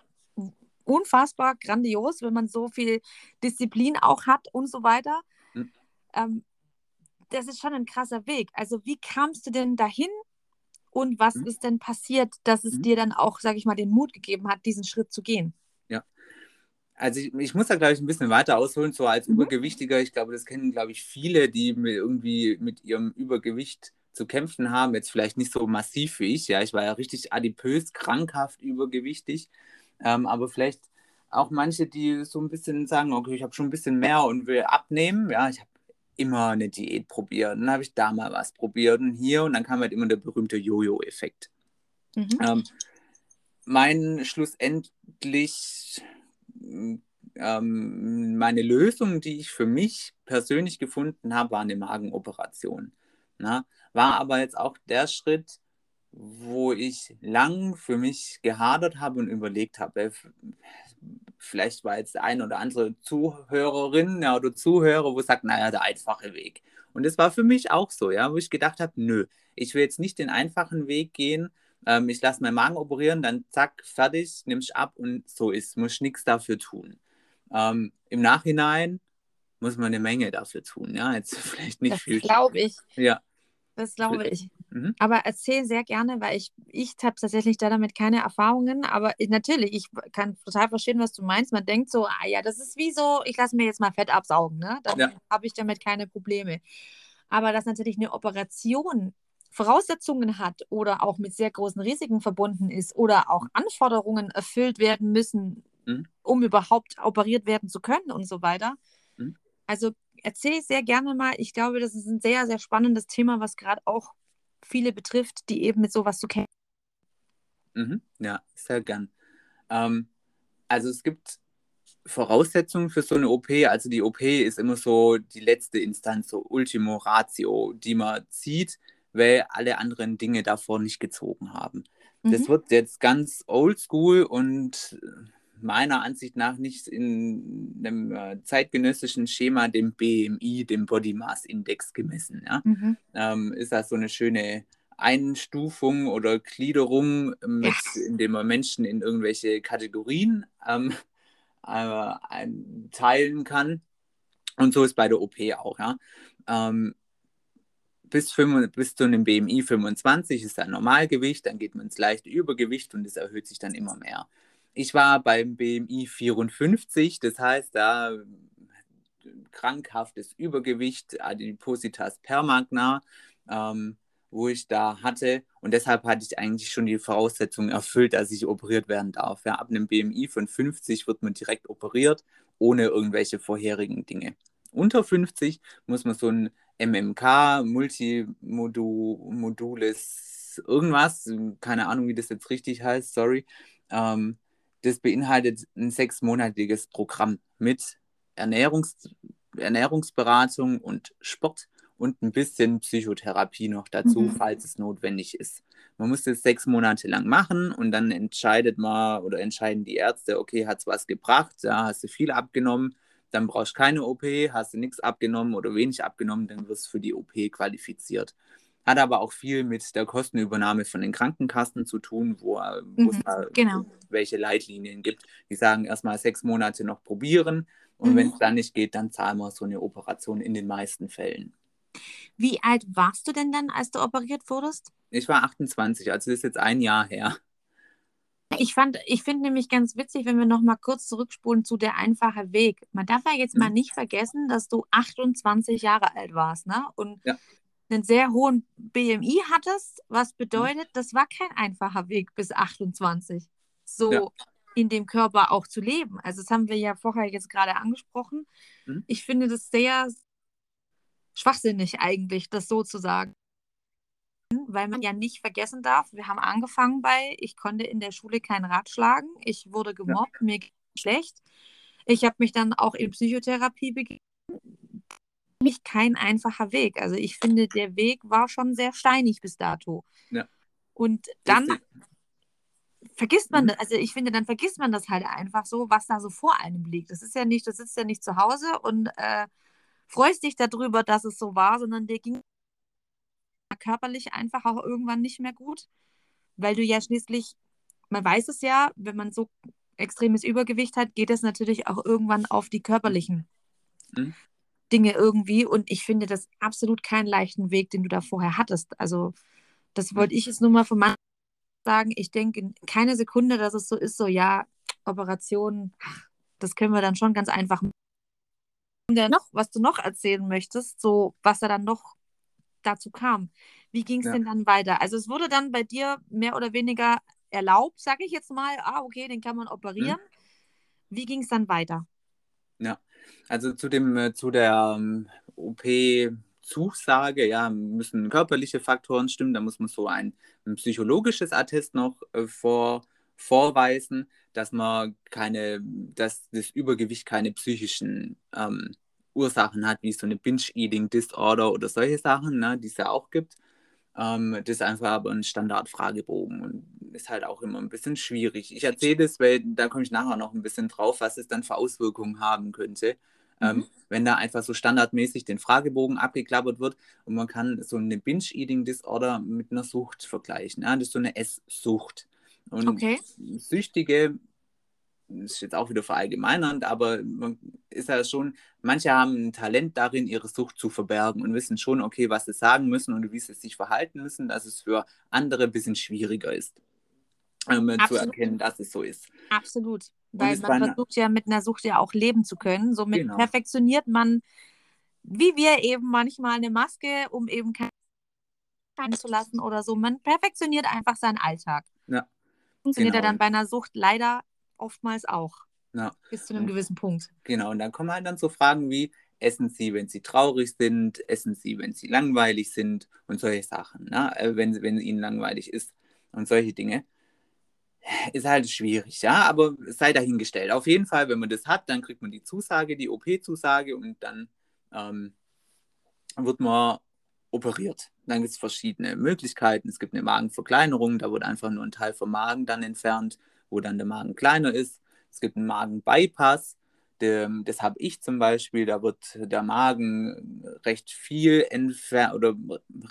unfassbar grandios, wenn man so viel Disziplin auch hat und so weiter. Mhm. Ähm, das ist schon ein krasser Weg. Also wie kamst du denn dahin und was mhm. ist denn passiert, dass es mhm. dir dann auch, sage ich mal, den Mut gegeben hat, diesen Schritt zu gehen? Ja. Also ich, ich muss da, glaube ich, ein bisschen weiter ausholen, so als mhm. Übergewichtiger. Ich glaube, das kennen, glaube ich, viele, die mit irgendwie mit ihrem Übergewicht zu kämpfen haben, jetzt vielleicht nicht so massiv wie ich, ja, ich war ja richtig adipös, krankhaft, übergewichtig, ähm, aber vielleicht auch manche, die so ein bisschen sagen, okay, ich habe schon ein bisschen mehr und will abnehmen, ja, ich habe immer eine Diät probiert, dann habe ich da mal was probiert und hier und dann kam halt immer der berühmte Jojo-Effekt. Mhm. Ähm, mein schlussendlich ähm, meine Lösung, die ich für mich persönlich gefunden habe, war eine Magenoperation. Na? War aber jetzt auch der Schritt, wo ich lang für mich gehadert habe und überlegt habe, vielleicht war jetzt der eine oder andere Zuhörerin ja, oder Zuhörer, wo sagt, naja, der einfache Weg. Und das war für mich auch so, ja, wo ich gedacht habe, nö, ich will jetzt nicht den einfachen Weg gehen, ähm, ich lasse meinen Magen operieren, dann zack, fertig, nimmst ab und so ist, muss nichts dafür tun. Ähm, Im Nachhinein muss man eine Menge dafür tun, ja, jetzt vielleicht nicht das viel. glaube ich. Ja. Das glaube ich. Mhm. Aber erzähl sehr gerne, weil ich, ich habe tatsächlich da damit keine Erfahrungen. Aber ich, natürlich, ich kann total verstehen, was du meinst. Man denkt so, ah ja, das ist wie so, ich lasse mir jetzt mal Fett absaugen, ne? Dann ja. habe ich damit keine Probleme. Aber dass natürlich eine Operation Voraussetzungen hat oder auch mit sehr großen Risiken verbunden ist oder auch Anforderungen erfüllt werden müssen, mhm. um überhaupt operiert werden zu können und so weiter. Mhm. Also erzähle ich sehr gerne mal. Ich glaube, das ist ein sehr, sehr spannendes Thema, was gerade auch viele betrifft, die eben mit sowas zu kämpfen. Mhm. Ja, sehr gern. Ähm, also es gibt Voraussetzungen für so eine OP. Also die OP ist immer so die letzte Instanz, so Ultimo Ratio, die man zieht, weil alle anderen Dinge davor nicht gezogen haben. Mhm. Das wird jetzt ganz oldschool und meiner Ansicht nach nicht in einem äh, zeitgenössischen Schema dem BMI, dem Body Mass Index gemessen. Ja? Mhm. Ähm, ist das so eine schöne Einstufung oder Gliederung, mit, yes. indem man Menschen in irgendwelche Kategorien ähm, äh, teilen kann. Und so ist bei der OP auch. Ja? Ähm, bis, 5, bis zu einem BMI 25 ist ein Normalgewicht, dann geht man ins leichte Übergewicht und es erhöht sich dann immer mehr. Ich war beim BMI 54, das heißt, da krankhaftes Übergewicht, Adipositas permagna, ähm, wo ich da hatte. Und deshalb hatte ich eigentlich schon die Voraussetzungen erfüllt, dass ich operiert werden darf. Ja, ab einem BMI von 50 wird man direkt operiert, ohne irgendwelche vorherigen Dinge. Unter 50 muss man so ein MMK, Multimodules, irgendwas, keine Ahnung, wie das jetzt richtig heißt, sorry, ähm, das beinhaltet ein sechsmonatiges Programm mit Ernährungs Ernährungsberatung und Sport und ein bisschen Psychotherapie noch dazu, mhm. falls es notwendig ist. Man muss das sechs Monate lang machen und dann entscheidet man oder entscheiden die Ärzte, okay, hat es was gebracht, ja, hast du viel abgenommen, dann brauchst du keine OP, hast du nichts abgenommen oder wenig abgenommen, dann wirst du für die OP qualifiziert. Hat aber auch viel mit der Kostenübernahme von den Krankenkassen zu tun, wo, mhm, es da genau. welche Leitlinien gibt. Die sagen erstmal sechs Monate noch probieren und mhm. wenn es dann nicht geht, dann zahlen wir so eine Operation in den meisten Fällen. Wie alt warst du denn dann, als du operiert wurdest? Ich war 28, also das ist jetzt ein Jahr her. Ich ich finde nämlich ganz witzig, wenn wir noch mal kurz zurückspulen zu der einfache Weg. Man darf ja jetzt mal mhm. nicht vergessen, dass du 28 Jahre alt warst, ne? Und ja einen sehr hohen BMI hattest, was mhm. bedeutet, das war kein einfacher Weg bis 28, so ja. in dem Körper auch zu leben. Also das haben wir ja vorher jetzt gerade angesprochen. Mhm. Ich finde das sehr schwachsinnig eigentlich, das so zu sagen. Weil man ja nicht vergessen darf, wir haben angefangen bei, ich konnte in der Schule kein Rad schlagen, ich wurde gemobbt, ja. mir ging schlecht. Ich habe mich dann auch in Psychotherapie begeben mich kein einfacher Weg. Also ich finde, der Weg war schon sehr steinig bis dato. Ja. Und dann vergisst man, mhm. das, also ich finde, dann vergisst man das halt einfach so, was da so vor einem liegt. Das ist ja nicht, du sitzt ja nicht zu Hause und äh, freust dich darüber, dass es so war, sondern dir ging körperlich einfach auch irgendwann nicht mehr gut, weil du ja schließlich, man weiß es ja, wenn man so extremes Übergewicht hat, geht es natürlich auch irgendwann auf die körperlichen mhm. Dinge irgendwie. Und ich finde das absolut keinen leichten Weg, den du da vorher hattest. Also, das wollte ich jetzt nur mal von meinem sagen. Ich denke keine Sekunde, dass es so ist, so, ja, Operation, das können wir dann schon ganz einfach machen. Und noch, was du noch erzählen möchtest, so was da dann noch dazu kam. Wie ging es ja. denn dann weiter? Also es wurde dann bei dir mehr oder weniger erlaubt, sage ich jetzt mal. Ah, okay, den kann man operieren. Hm. Wie ging es dann weiter? Ja, also zu dem äh, zu der ähm, OP Zusage, ja, müssen körperliche Faktoren stimmen, da muss man so ein, ein psychologisches Attest noch äh, vor, vorweisen, dass man keine, dass das Übergewicht keine psychischen ähm, Ursachen hat, wie so eine Binge-Eating-Disorder oder solche Sachen, ne, die es ja auch gibt. Ähm, das ist einfach aber ein Standardfragebogen und ist halt auch immer ein bisschen schwierig. Ich erzähle das, weil da komme ich nachher noch ein bisschen drauf, was es dann für Auswirkungen haben könnte. Ähm, mhm. wenn da einfach so standardmäßig den Fragebogen abgeklappert wird und man kann so eine Binge-Eating-Disorder mit einer Sucht vergleichen. Ja? Das ist so eine Esssucht. Und okay. Süchtige ist jetzt auch wieder verallgemeinernd, aber man ist ja schon, manche haben ein Talent darin, ihre Sucht zu verbergen und wissen schon, okay, was sie sagen müssen und wie sie sich verhalten müssen, dass es für andere ein bisschen schwieriger ist, ähm, zu erkennen, dass es so ist. Absolut. Weil man versucht ja mit einer Sucht ja auch leben zu können. Somit genau. perfektioniert man, wie wir eben manchmal eine Maske, um eben keine zu lassen oder so. Man perfektioniert einfach seinen Alltag. Ja. Funktioniert genau. er dann bei einer Sucht leider oftmals auch. Ja. Bis zu einem gewissen Punkt. Genau, und dann kommen halt dann so Fragen wie, essen Sie, wenn Sie traurig sind, essen Sie, wenn Sie langweilig sind und solche Sachen, ne? Äh, wenn, wenn Ihnen langweilig ist und solche Dinge. Ist halt schwierig, ja, aber sei dahingestellt. Auf jeden Fall, wenn man das hat, dann kriegt man die Zusage, die OP-Zusage und dann ähm, wird man operiert. Dann gibt es verschiedene Möglichkeiten. Es gibt eine Magenverkleinerung, da wird einfach nur ein Teil vom Magen dann entfernt wo dann der Magen kleiner ist. Es gibt einen Magenbypass. Das habe ich zum Beispiel, da wird der Magen recht viel entfernt oder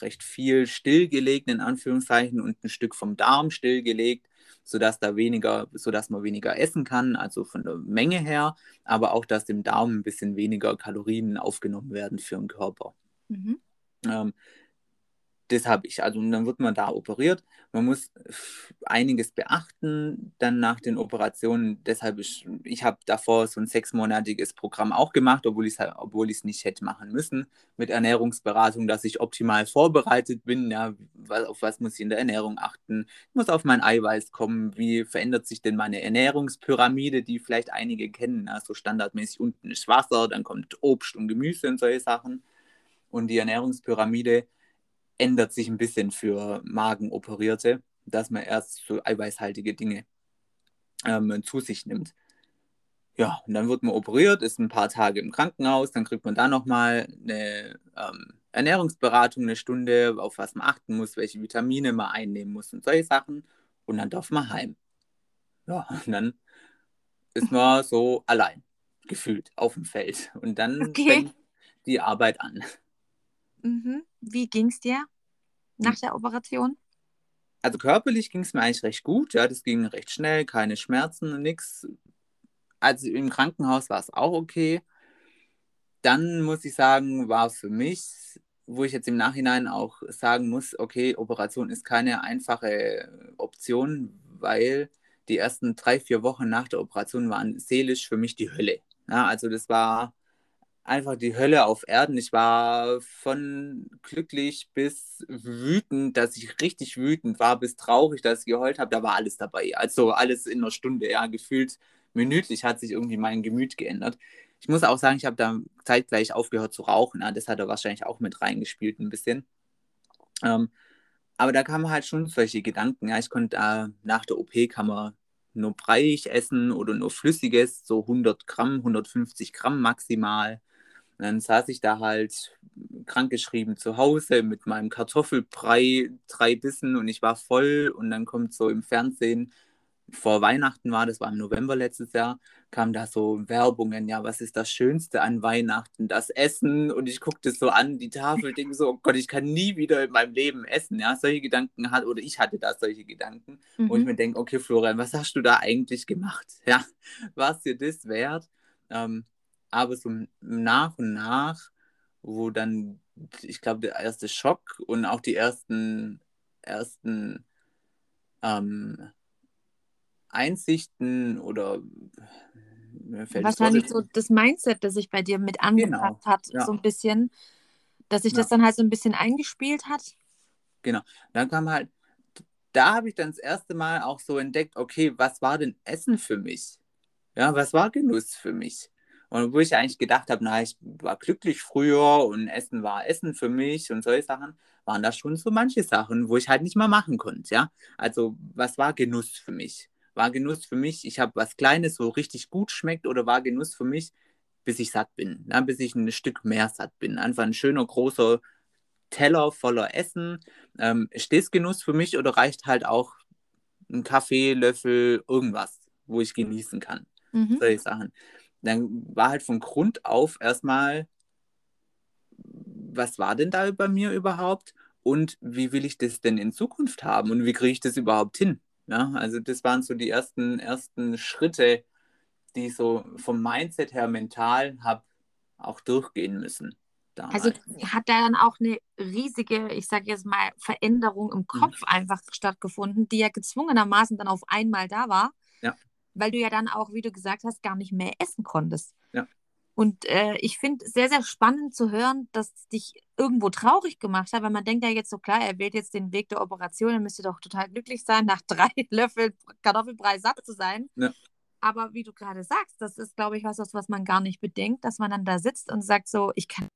recht viel stillgelegt, in Anführungszeichen, und ein Stück vom Darm stillgelegt, sodass da weniger, sodass man weniger essen kann, also von der Menge her, aber auch, dass dem Darm ein bisschen weniger Kalorien aufgenommen werden für den Körper. Mhm. Ähm, das habe ich. Also dann wird man da operiert. Man muss einiges beachten dann nach den Operationen. Deshalb ist, ich habe davor so ein sechsmonatiges Programm auch gemacht, obwohl ich es halt, obwohl nicht hätte machen müssen mit Ernährungsberatung, dass ich optimal vorbereitet bin. Ja, auf was muss ich in der Ernährung achten? Ich muss auf mein Eiweiß kommen. Wie verändert sich denn meine Ernährungspyramide, die vielleicht einige kennen? Ja, so standardmäßig unten ist Wasser, dann kommt Obst und Gemüse und solche Sachen. Und die Ernährungspyramide ändert sich ein bisschen für Magenoperierte, dass man erst so eiweißhaltige Dinge ähm, zu sich nimmt. Ja, und dann wird man operiert, ist ein paar Tage im Krankenhaus, dann kriegt man da nochmal eine ähm, Ernährungsberatung, eine Stunde, auf was man achten muss, welche Vitamine man einnehmen muss und solche Sachen. Und dann darf man heim. Ja, und dann ist man so allein, gefühlt, auf dem Feld. Und dann okay. fängt die Arbeit an. Mhm. Wie ging es dir nach der Operation? Also körperlich ging es mir eigentlich recht gut. Ja, das ging recht schnell, keine Schmerzen, nichts. Also im Krankenhaus war es auch okay. Dann muss ich sagen, war für mich, wo ich jetzt im Nachhinein auch sagen muss, okay, Operation ist keine einfache Option, weil die ersten drei, vier Wochen nach der Operation waren seelisch für mich die Hölle. Ja, also das war einfach die Hölle auf Erden. Ich war von glücklich bis wütend, dass ich richtig wütend war, bis traurig, dass ich geheult habe. Da war alles dabei. Also alles in einer Stunde, ja, gefühlt minütlich hat sich irgendwie mein Gemüt geändert. Ich muss auch sagen, ich habe da zeitgleich aufgehört zu rauchen. Ja, das hat er wahrscheinlich auch mit reingespielt ein bisschen. Ähm, aber da kamen halt schon solche Gedanken. Ja, ich konnte da nach der OP kann man nur breiig essen oder nur flüssiges, so 100 Gramm, 150 Gramm maximal. Und dann saß ich da halt krankgeschrieben zu Hause mit meinem Kartoffelbrei, drei Bissen und ich war voll. Und dann kommt so im Fernsehen, vor Weihnachten war, das war im November letztes Jahr, kam da so Werbungen, ja, was ist das Schönste an Weihnachten? Das Essen. Und ich guckte so an, die Tafel, denke so, oh Gott, ich kann nie wieder in meinem Leben essen. Ja, solche Gedanken hat, oder ich hatte da solche Gedanken. Mhm. Und ich mir denke, okay, Florian, was hast du da eigentlich gemacht? Ja, war es dir das wert? Ähm, aber so nach und nach, wo dann, ich glaube, der erste Schock und auch die ersten, ersten ähm, Einsichten oder wahrscheinlich so das Mindset, das sich bei dir mit angepasst genau, hat, ja. so ein bisschen, dass sich ja. das dann halt so ein bisschen eingespielt hat. Genau. Dann kam halt, da habe ich dann das erste Mal auch so entdeckt, okay, was war denn Essen für mich? Ja, was war Genuss für mich? Und wo ich eigentlich gedacht habe, na, ich war glücklich früher und Essen war Essen für mich und solche Sachen, waren da schon so manche Sachen, wo ich halt nicht mal machen konnte, ja. Also, was war Genuss für mich? War Genuss für mich, ich habe was Kleines, so richtig gut schmeckt, oder war Genuss für mich, bis ich satt bin, ja, bis ich ein Stück mehr satt bin. Einfach ein schöner, großer Teller voller Essen. Ähm, ist das Genuss für mich oder reicht halt auch ein Kaffee, Löffel, irgendwas, wo ich genießen kann? Mhm. Solche Sachen. Dann war halt von Grund auf erstmal, was war denn da bei mir überhaupt? Und wie will ich das denn in Zukunft haben? Und wie kriege ich das überhaupt hin? Ja, also das waren so die ersten, ersten Schritte, die ich so vom Mindset her mental habe auch durchgehen müssen. Damals. Also hat da dann auch eine riesige, ich sage jetzt mal, Veränderung im Kopf mhm. einfach stattgefunden, die ja gezwungenermaßen dann auf einmal da war. Ja. Weil du ja dann auch, wie du gesagt hast, gar nicht mehr essen konntest. Ja. Und äh, ich finde sehr, sehr spannend zu hören, dass dich irgendwo traurig gemacht hat, weil man denkt ja jetzt so, klar, er wählt jetzt den Weg der Operation, er müsste doch total glücklich sein, nach drei Löffeln Kartoffelbrei satt zu sein. Ja. Aber wie du gerade sagst, das ist, glaube ich, was, was man gar nicht bedenkt, dass man dann da sitzt und sagt so, ich kann.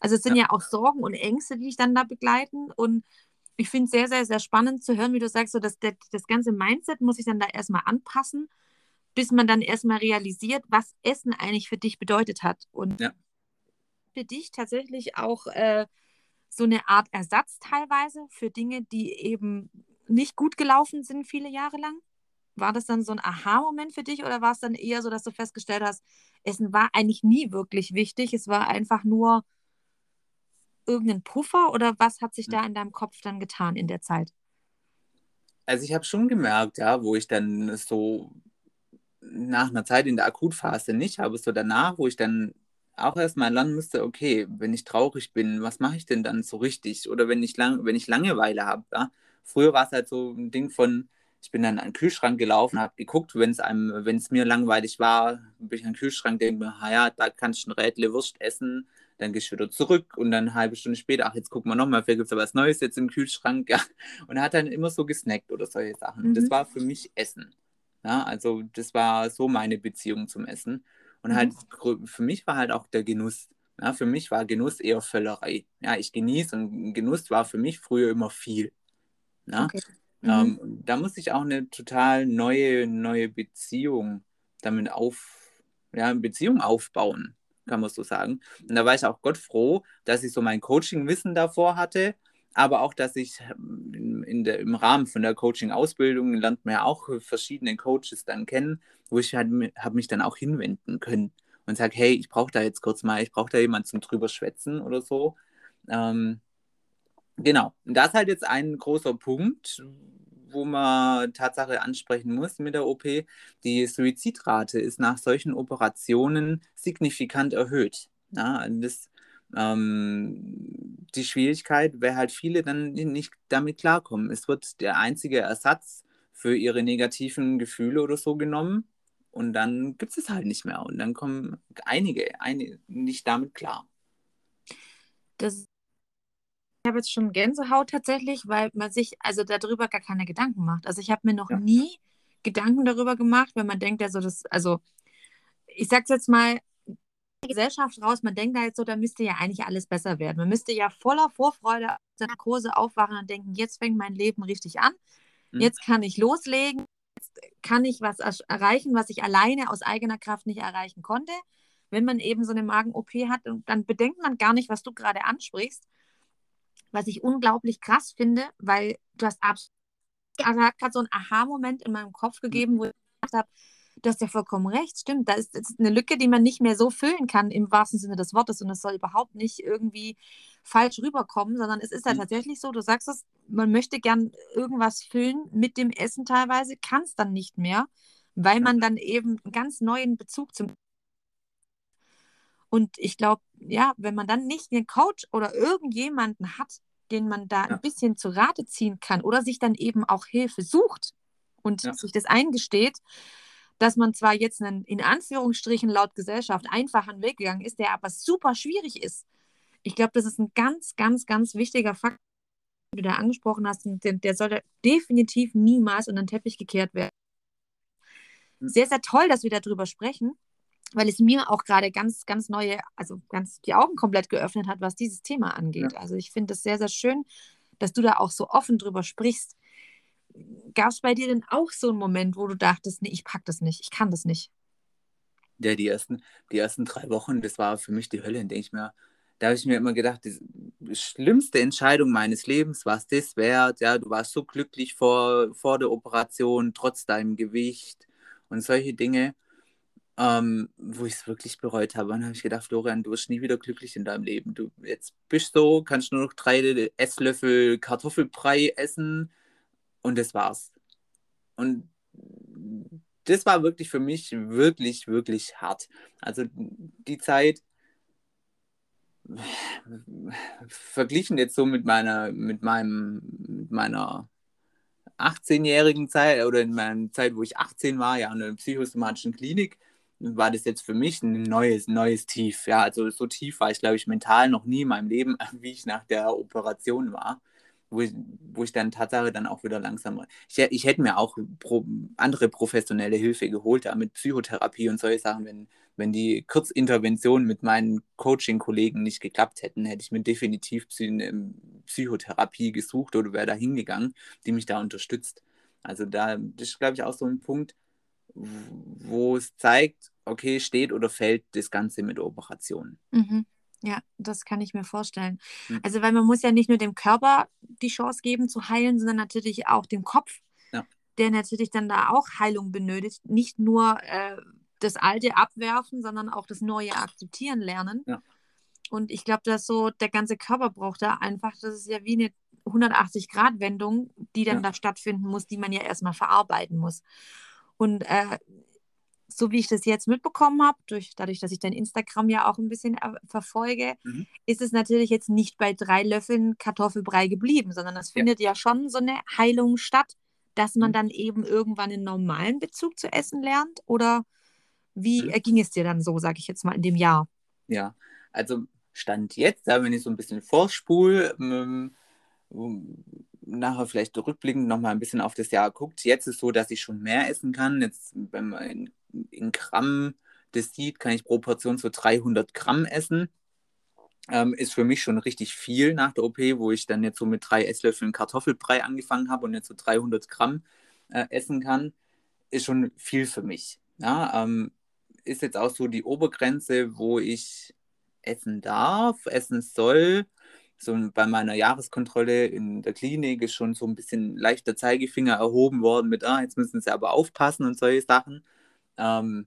Also es sind ja, ja auch Sorgen und Ängste, die dich dann da begleiten. Und ich finde es sehr, sehr, sehr spannend zu hören, wie du sagst, so dass das, das ganze Mindset muss ich dann da erstmal anpassen, bis man dann erstmal realisiert, was Essen eigentlich für dich bedeutet hat. Und ja. für dich tatsächlich auch äh, so eine Art Ersatz teilweise für Dinge, die eben nicht gut gelaufen sind viele Jahre lang? War das dann so ein Aha-Moment für dich oder war es dann eher so, dass du festgestellt hast, Essen war eigentlich nie wirklich wichtig, es war einfach nur irgendein Puffer oder was hat sich hm. da in deinem Kopf dann getan in der Zeit? Also ich habe schon gemerkt, ja, wo ich dann so nach einer Zeit in der Akutphase nicht, aber so danach, wo ich dann auch erstmal lernen musste, okay, wenn ich traurig bin, was mache ich denn dann so richtig? Oder wenn ich, lang, wenn ich Langeweile habe. Ja? Früher war es halt so ein Ding von, ich bin dann an den Kühlschrank gelaufen, habe geguckt, wenn es einem, wenn es mir langweilig war, bin ich an den Kühlschrank, denke mir, ja, da kannst du ein Rädle Wurst essen, dann gehst du wieder zurück und dann eine halbe Stunde später, ach, jetzt gucken wir nochmal, vielleicht gibt es was Neues jetzt im Kühlschrank, ja. Und er hat dann immer so gesnackt oder solche Sachen. Mhm. Das war für mich Essen. Ja, also das war so meine Beziehung zum Essen. Und halt mhm. für mich war halt auch der Genuss. Ja, für mich war Genuss eher Völlerei. Ja, ich genieße und Genuss war für mich früher immer viel. Ja? Okay. Ähm, mhm. da musste ich auch eine total neue, neue Beziehung damit auf, ja, Beziehung aufbauen, kann man so sagen. Und da war ich auch Gott froh, dass ich so mein Coaching-Wissen davor hatte, aber auch, dass ich in der, im Rahmen von der Coaching-Ausbildung lernt man ja auch verschiedene Coaches dann kennen, wo ich halt habe mich dann auch hinwenden können und sage, hey, ich brauche da jetzt kurz mal, ich brauche da jemanden zum drüber schwätzen oder so. Ähm, genau, und das ist halt jetzt ein großer Punkt, wo man Tatsache ansprechen muss mit der OP. Die Suizidrate ist nach solchen Operationen signifikant erhöht. Ja, das ähm, die Schwierigkeit, weil halt viele dann nicht damit klarkommen. Es wird der einzige Ersatz für ihre negativen Gefühle oder so genommen und dann gibt es es halt nicht mehr. Und dann kommen einige, einige nicht damit klar. Das habe jetzt schon Gänsehaut tatsächlich, weil man sich also darüber gar keine Gedanken macht. Also ich habe mir noch ja. nie Gedanken darüber gemacht, wenn man denkt, also das, also ich sag's jetzt mal, Gesellschaft raus, man denkt da jetzt so, da müsste ja eigentlich alles besser werden. Man müsste ja voller Vorfreude aus der Narkose aufwachen und denken, jetzt fängt mein Leben richtig an, mhm. jetzt kann ich loslegen, jetzt kann ich was erreichen, was ich alleine aus eigener Kraft nicht erreichen konnte. Wenn man eben so eine Magen-OP hat, dann bedenkt man gar nicht, was du gerade ansprichst, was ich unglaublich krass finde, weil du hast absolut, also hat gerade so einen Aha-Moment in meinem Kopf gegeben, wo ich gedacht habe, du hast ja vollkommen recht, stimmt. Da ist, ist eine Lücke, die man nicht mehr so füllen kann im wahrsten Sinne des Wortes. Und es soll überhaupt nicht irgendwie falsch rüberkommen, sondern es ist ja mhm. tatsächlich so, du sagst es, man möchte gern irgendwas füllen mit dem Essen teilweise, kann es dann nicht mehr, weil man dann eben einen ganz neuen Bezug zum und ich glaube, ja, wenn man dann nicht einen Coach oder irgendjemanden hat, den man da ja. ein bisschen zu Rate ziehen kann oder sich dann eben auch Hilfe sucht und ja. sich das eingesteht, dass man zwar jetzt einen, in Anführungsstrichen laut Gesellschaft einfachen Weg gegangen ist, der aber super schwierig ist. Ich glaube, das ist ein ganz, ganz, ganz wichtiger Fakt, du da angesprochen hast, der, der sollte definitiv niemals unter den Teppich gekehrt werden. Hm. Sehr, sehr toll, dass wir darüber sprechen, weil es mir auch gerade ganz, ganz neue, also ganz die Augen komplett geöffnet hat, was dieses Thema angeht. Ja. Also ich finde es sehr, sehr schön, dass du da auch so offen drüber sprichst. Gab es bei dir denn auch so einen Moment, wo du dachtest, nee, ich pack das nicht, ich kann das nicht? Ja, die ersten, die ersten drei Wochen, das war für mich die Hölle, denke ich mir. Da habe ich mir immer gedacht, die schlimmste Entscheidung meines Lebens, was das wert. Ja, du warst so glücklich vor, vor der Operation, trotz deinem Gewicht und solche Dinge, ähm, wo ich es wirklich bereut habe. Und dann habe ich gedacht, Florian, du wirst nie wieder glücklich in deinem Leben. Du jetzt bist so, kannst nur noch drei Esslöffel Kartoffelbrei essen und das war's. Und das war wirklich für mich wirklich, wirklich hart. Also die Zeit, verglichen jetzt so mit meiner, mit meinem, mit meiner 18-jährigen Zeit oder in meiner Zeit, wo ich 18 war, ja, in der psychosomatischen Klinik, war das jetzt für mich ein neues, neues Tief. Ja, also so tief war ich, glaube ich, mental noch nie in meinem Leben, wie ich nach der Operation war wo ich, wo ich dann Tatsache dann auch wieder langsam. Ich, ich hätte mir auch pro, andere professionelle Hilfe geholt, da mit Psychotherapie und solche Sachen. Wenn, wenn die Kurzinterventionen mit meinen Coaching-Kollegen nicht geklappt hätten, hätte ich mir definitiv ähm, Psychotherapie gesucht oder wäre da hingegangen, die mich da unterstützt. Also da ist, glaube ich, auch so ein Punkt, wo es zeigt, okay, steht oder fällt das Ganze mit Operationen. Mhm. Ja, das kann ich mir vorstellen. Mhm. Also, weil man muss ja nicht nur dem Körper die Chance geben zu heilen, sondern natürlich auch dem Kopf, ja. der natürlich dann da auch Heilung benötigt. Nicht nur äh, das Alte abwerfen, sondern auch das Neue akzeptieren lernen. Ja. Und ich glaube, dass so der ganze Körper braucht da einfach, das ist ja wie eine 180-Grad-Wendung, die dann ja. da stattfinden muss, die man ja erstmal verarbeiten muss. Und äh, so wie ich das jetzt mitbekommen habe, durch, dadurch, dass ich dein Instagram ja auch ein bisschen verfolge, mhm. ist es natürlich jetzt nicht bei drei Löffeln Kartoffelbrei geblieben, sondern es findet ja. ja schon so eine Heilung statt, dass man mhm. dann eben irgendwann einen normalen Bezug zu essen lernt? Oder wie mhm. ging es dir dann so, sage ich jetzt mal, in dem Jahr? Ja, also Stand jetzt, wenn ich so ein bisschen vorspule, ähm, nachher vielleicht rückblickend nochmal ein bisschen auf das Jahr guckt. Jetzt ist es so, dass ich schon mehr essen kann. Jetzt, wenn man in, in Gramm das sieht, kann ich pro Portion so 300 Gramm essen. Ähm, ist für mich schon richtig viel nach der OP, wo ich dann jetzt so mit drei Esslöffeln Kartoffelbrei angefangen habe und jetzt so 300 Gramm äh, essen kann. Ist schon viel für mich. Ja, ähm, ist jetzt auch so die Obergrenze, wo ich essen darf, essen soll so bei meiner Jahreskontrolle in der Klinik ist schon so ein bisschen leichter Zeigefinger erhoben worden mit, ah, jetzt müssen sie aber aufpassen und solche Sachen. Ähm,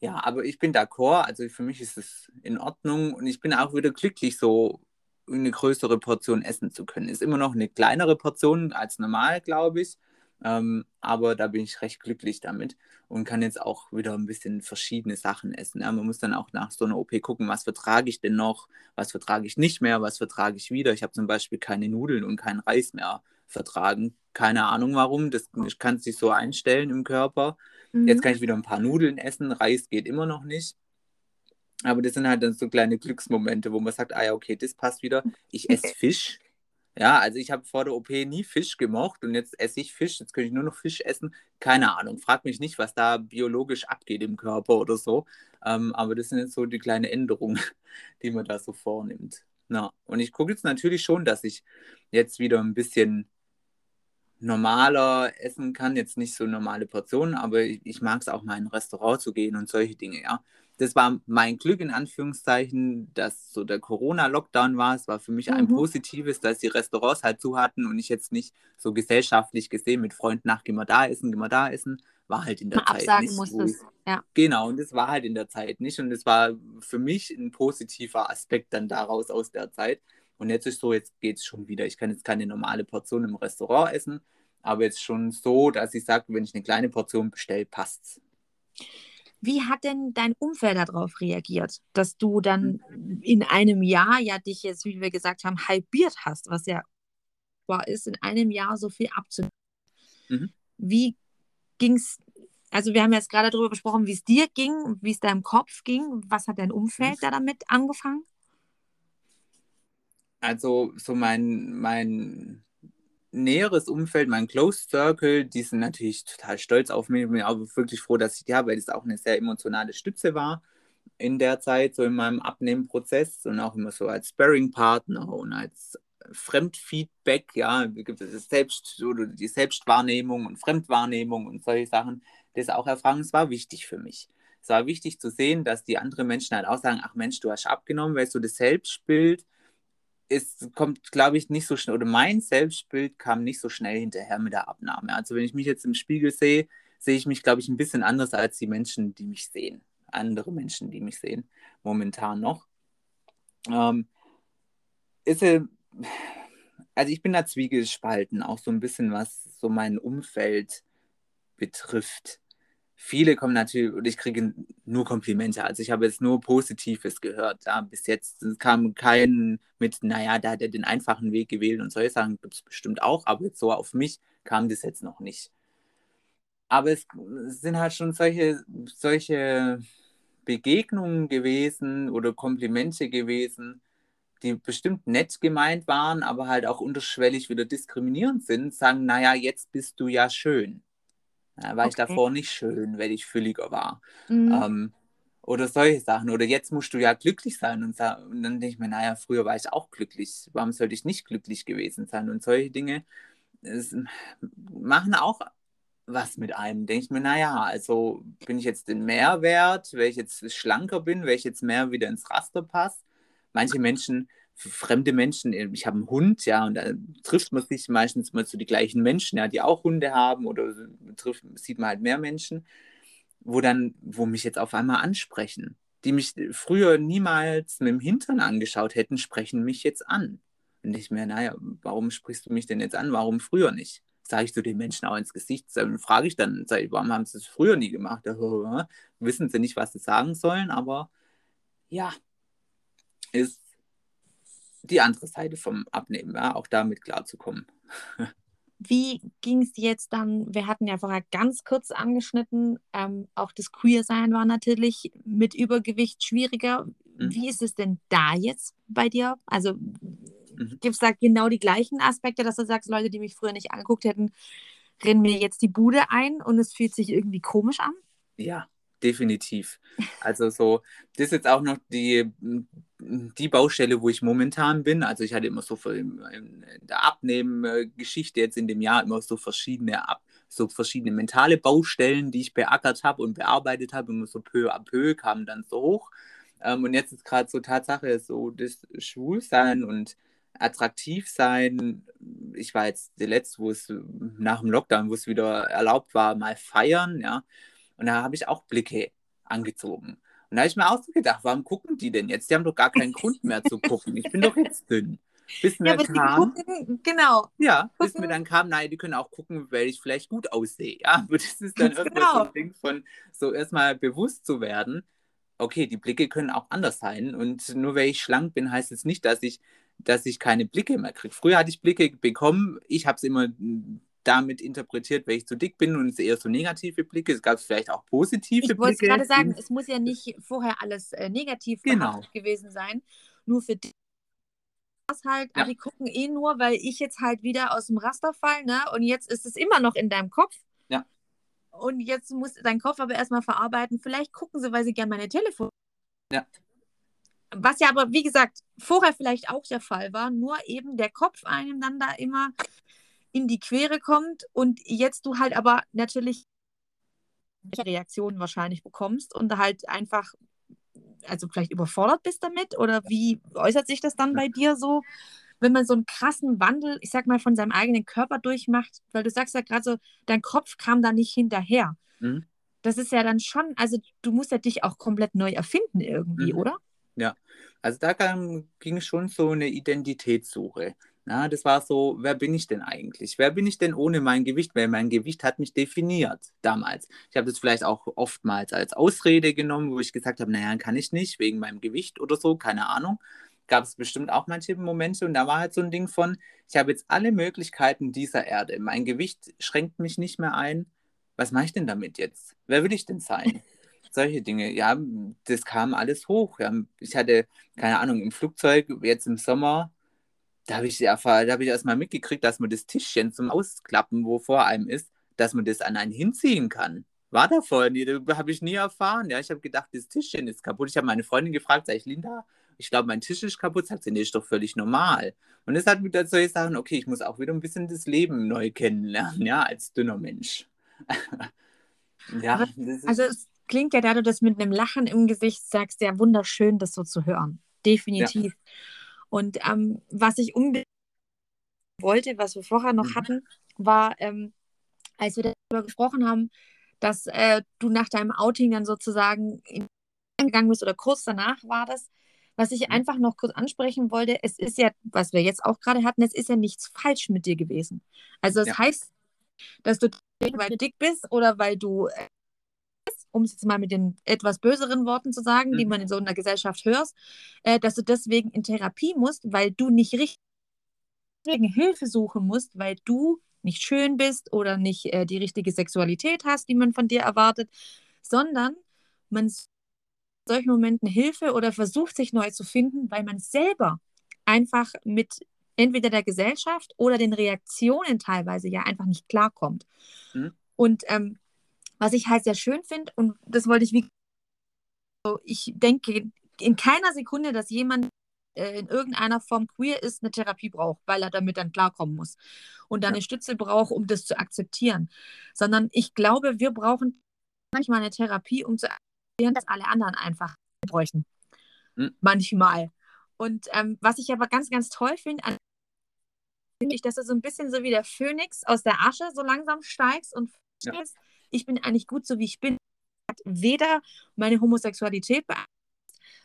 ja, aber ich bin d'accord, also für mich ist es in Ordnung und ich bin auch wieder glücklich, so eine größere Portion essen zu können. Ist immer noch eine kleinere Portion als normal, glaube ich. Ähm, aber da bin ich recht glücklich damit und kann jetzt auch wieder ein bisschen verschiedene Sachen essen. Ja, man muss dann auch nach so einer OP gucken, was vertrage ich denn noch, was vertrage ich nicht mehr, was vertrage ich wieder. Ich habe zum Beispiel keine Nudeln und keinen Reis mehr vertragen. Keine Ahnung warum, das kann sich so einstellen im Körper. Mhm. Jetzt kann ich wieder ein paar Nudeln essen, Reis geht immer noch nicht. Aber das sind halt dann so kleine Glücksmomente, wo man sagt, ah ja, okay, das passt wieder. Ich esse Fisch, ja, also ich habe vor der OP nie Fisch gemocht und jetzt esse ich Fisch. Jetzt könnte ich nur noch Fisch essen. Keine Ahnung. Frag mich nicht, was da biologisch abgeht im Körper oder so. Ähm, aber das sind jetzt so die kleinen Änderungen, die man da so vornimmt. Na, und ich gucke jetzt natürlich schon, dass ich jetzt wieder ein bisschen normaler essen kann. Jetzt nicht so normale Portionen, aber ich, ich mag es auch mal in ein Restaurant zu gehen und solche Dinge, ja das war mein Glück in Anführungszeichen, dass so der Corona-Lockdown war. Es war für mich mhm. ein positives, dass die Restaurants halt zu hatten und ich jetzt nicht so gesellschaftlich gesehen mit Freunden nach, gehen wir da essen, gehen wir da essen. War halt in der Mal Zeit absagen nicht. Musstest. Ja. Genau, und das war halt in der Zeit nicht. Und es war für mich ein positiver Aspekt dann daraus aus der Zeit. Und jetzt ist so, jetzt geht es schon wieder. Ich kann jetzt keine normale Portion im Restaurant essen, aber jetzt schon so, dass ich sage, wenn ich eine kleine Portion bestelle, passt's. Wie hat denn dein Umfeld darauf reagiert, dass du dann in einem Jahr ja dich jetzt, wie wir gesagt haben, halbiert hast, was ja war, ist, in einem Jahr so viel abzunehmen? Mhm. Wie ging es, also wir haben jetzt gerade darüber gesprochen, wie es dir ging, wie es deinem Kopf ging. Was hat dein Umfeld mhm. da damit angefangen? Also so mein, mein näheres Umfeld, mein Close Circle, die sind natürlich total stolz auf mich. Ich bin auch wirklich froh, dass ich die habe, weil das auch eine sehr emotionale Stütze war in der Zeit, so in meinem Abnehmenprozess und auch immer so als Sparring-Partner und als Fremdfeedback, ja, gibt es Selbst oder die Selbstwahrnehmung und Fremdwahrnehmung und solche Sachen, das auch erfragen, es war wichtig für mich. Es war wichtig zu sehen, dass die anderen Menschen halt auch sagen, ach Mensch, du hast abgenommen, weil so das Selbstbild ist, kommt, glaube ich, nicht so schnell, oder mein Selbstbild kam nicht so schnell hinterher mit der Abnahme. Also wenn ich mich jetzt im Spiegel sehe, sehe ich mich, glaube ich, ein bisschen anders als die Menschen, die mich sehen. Andere Menschen, die mich sehen, momentan noch. Ähm, ist, also ich bin da zwiegespalten, auch so ein bisschen, was so mein Umfeld betrifft. Viele kommen natürlich, und ich kriege nur Komplimente. Also ich habe jetzt nur Positives gehört. Ja, bis jetzt kam kein mit, naja, da hat er den einfachen Weg gewählt und solche Sachen gibt es bestimmt auch, aber so auf mich kam das jetzt noch nicht. Aber es sind halt schon solche, solche Begegnungen gewesen oder Komplimente gewesen, die bestimmt nett gemeint waren, aber halt auch unterschwellig wieder diskriminierend sind, sagen, naja, jetzt bist du ja schön. Ja, war okay. ich davor nicht schön, weil ich fülliger war. Mhm. Ähm, oder solche Sachen. Oder jetzt musst du ja glücklich sein. Und, und dann denke ich mir, naja, früher war ich auch glücklich. Warum sollte ich nicht glücklich gewesen sein? Und solche Dinge machen auch was mit einem. Denke ich mir, naja, also bin ich jetzt den Mehrwert, weil ich jetzt schlanker bin, weil ich jetzt mehr wieder ins Raster passe manche Menschen, fremde Menschen, äh, ich habe einen Hund, ja, und da trifft man sich meistens mal zu die gleichen Menschen, ja, die auch Hunde haben oder trifft, sieht man halt mehr Menschen, wo dann, wo mich jetzt auf einmal ansprechen. Die mich früher niemals mit dem Hintern angeschaut hätten, sprechen mich jetzt an. Und ich mir, naja, warum sprichst du mich denn jetzt an? Warum früher nicht? Sage ich zu den Menschen auch ins Gesicht, dann frage ich dann, warum haben sie es früher nie gemacht? Wissen sie nicht, was sie sagen sollen, aber ja, ist die andere Seite vom Abnehmen, ja, auch damit klarzukommen. Wie ging es jetzt dann? Wir hatten ja vorher ganz kurz angeschnitten, ähm, auch das Queer-Sein war natürlich mit Übergewicht schwieriger. Mhm. Wie ist es denn da jetzt bei dir? Also mhm. gibt es da genau die gleichen Aspekte, dass du sagst, Leute, die mich früher nicht angeguckt hätten, rennen mir jetzt die Bude ein und es fühlt sich irgendwie komisch an? Ja, definitiv. Also so, das ist jetzt auch noch die die Baustelle, wo ich momentan bin. Also ich hatte immer so in der Abnehmen-Geschichte jetzt in dem Jahr immer so verschiedene Ab so verschiedene mentale Baustellen, die ich beackert habe und bearbeitet habe. Immer so peu à peu kamen dann so hoch. Ähm, und jetzt ist gerade so Tatsache, so das Schwulsein und attraktiv sein. Ich war jetzt der letzte, wo es nach dem Lockdown, wo es wieder erlaubt war, mal feiern, ja. Und da habe ich auch Blicke angezogen. Und da habe ich mir auch so gedacht, warum gucken die denn jetzt? Die haben doch gar keinen Grund mehr zu gucken. Ich bin doch jetzt dünn. Bis mir ja, dann kam, gucken, genau. Ja, gucken. bis mir dann kam, nein, die können auch gucken, weil ich vielleicht gut aussehe. Ja, aber das ist dann irgendwie genau. so ein Ding von so erstmal bewusst zu werden, okay, die Blicke können auch anders sein. Und nur weil ich schlank bin, heißt es nicht, dass ich, dass ich keine Blicke mehr kriege. Früher hatte ich Blicke bekommen, ich habe es immer damit interpretiert, weil ich zu dick bin und es eher so negative Blicke. Es gab vielleicht auch positive ich Blicke. Ich wollte gerade sagen, es muss ja nicht vorher alles äh, negativ genau. gewesen sein. Nur für dich halt, ja. die gucken eh nur, weil ich jetzt halt wieder aus dem Raster fall, ne? Und jetzt ist es immer noch in deinem Kopf. Ja. Und jetzt muss dein Kopf aber erstmal verarbeiten. Vielleicht gucken sie, weil sie gerne meine Telefon. Ja. Was ja aber, wie gesagt, vorher vielleicht auch der Fall war, nur eben der Kopf einem dann da immer in die Quere kommt und jetzt du halt aber natürlich Reaktionen wahrscheinlich bekommst und halt einfach, also vielleicht überfordert bist damit oder wie äußert sich das dann bei dir so, wenn man so einen krassen Wandel, ich sag mal, von seinem eigenen Körper durchmacht, weil du sagst ja gerade so, dein Kopf kam da nicht hinterher. Mhm. Das ist ja dann schon, also du musst ja dich auch komplett neu erfinden irgendwie, mhm. oder? Ja, also da ging schon so eine Identitätssuche. Ja, das war so, wer bin ich denn eigentlich? Wer bin ich denn ohne mein Gewicht? Weil mein Gewicht hat mich definiert damals. Ich habe das vielleicht auch oftmals als Ausrede genommen, wo ich gesagt habe, naja, kann ich nicht, wegen meinem Gewicht oder so, keine Ahnung. Gab es bestimmt auch manche Momente und da war halt so ein Ding von, ich habe jetzt alle Möglichkeiten dieser Erde. Mein Gewicht schränkt mich nicht mehr ein. Was mache ich denn damit jetzt? Wer will ich denn sein? solche Dinge. Ja, das kam alles hoch. Ich hatte, keine Ahnung, im Flugzeug, jetzt im Sommer, da habe ich, ja, hab ich erst mal mitgekriegt, dass man das Tischchen zum Ausklappen, wo vor einem ist, dass man das an einen hinziehen kann. War da vorher nie, habe ich nie erfahren. Ja, ich habe gedacht, das Tischchen ist kaputt. Ich habe meine Freundin gefragt, sag ich, Linda, ich glaube, mein Tisch ist kaputt. Sagt sie, nee, ist doch völlig normal. Und das hat mir dazu gesagt, okay, ich muss auch wieder ein bisschen das Leben neu kennenlernen, ja, als dünner Mensch. ja, also es klingt ja, da du das mit einem Lachen im Gesicht sagst, ja wunderschön, das so zu hören. Definitiv. Ja. Und ähm, was ich unbedingt wollte, was wir vorher noch mhm. hatten, war, ähm, als wir darüber gesprochen haben, dass äh, du nach deinem Outing dann sozusagen gegangen bist oder kurz danach war das. Was ich mhm. einfach noch kurz ansprechen wollte, es ist ja, was wir jetzt auch gerade hatten, es ist ja nichts falsch mit dir gewesen. Also das ja. heißt, dass du weil du dick bist oder weil du, äh, um es jetzt mal mit den etwas böseren Worten zu sagen, mhm. die man in so einer Gesellschaft hörst, äh, dass du deswegen in Therapie musst, weil du nicht richtig Hilfe suchen musst, weil du nicht schön bist oder nicht äh, die richtige Sexualität hast, die man von dir erwartet, sondern man in solchen Momenten Hilfe oder versucht sich neu zu finden, weil man selber einfach mit entweder der Gesellschaft oder den Reaktionen teilweise ja einfach nicht klarkommt. Mhm. Und ähm, was ich halt sehr schön finde, und das wollte ich wie, ich denke in keiner Sekunde, dass jemand äh, in irgendeiner Form queer ist, eine Therapie braucht, weil er damit dann klarkommen muss und dann ja. eine Stütze braucht, um das zu akzeptieren. Sondern ich glaube, wir brauchen manchmal eine Therapie, um zu akzeptieren, dass alle anderen einfach bräuchten. Mhm. Manchmal. Und ähm, was ich aber ganz, ganz toll finde, finde ich, dass du so ein bisschen so wie der Phönix aus der Asche so langsam steigst und ja. Ich bin eigentlich gut so, wie ich bin. Weder meine Homosexualität beeinflusst,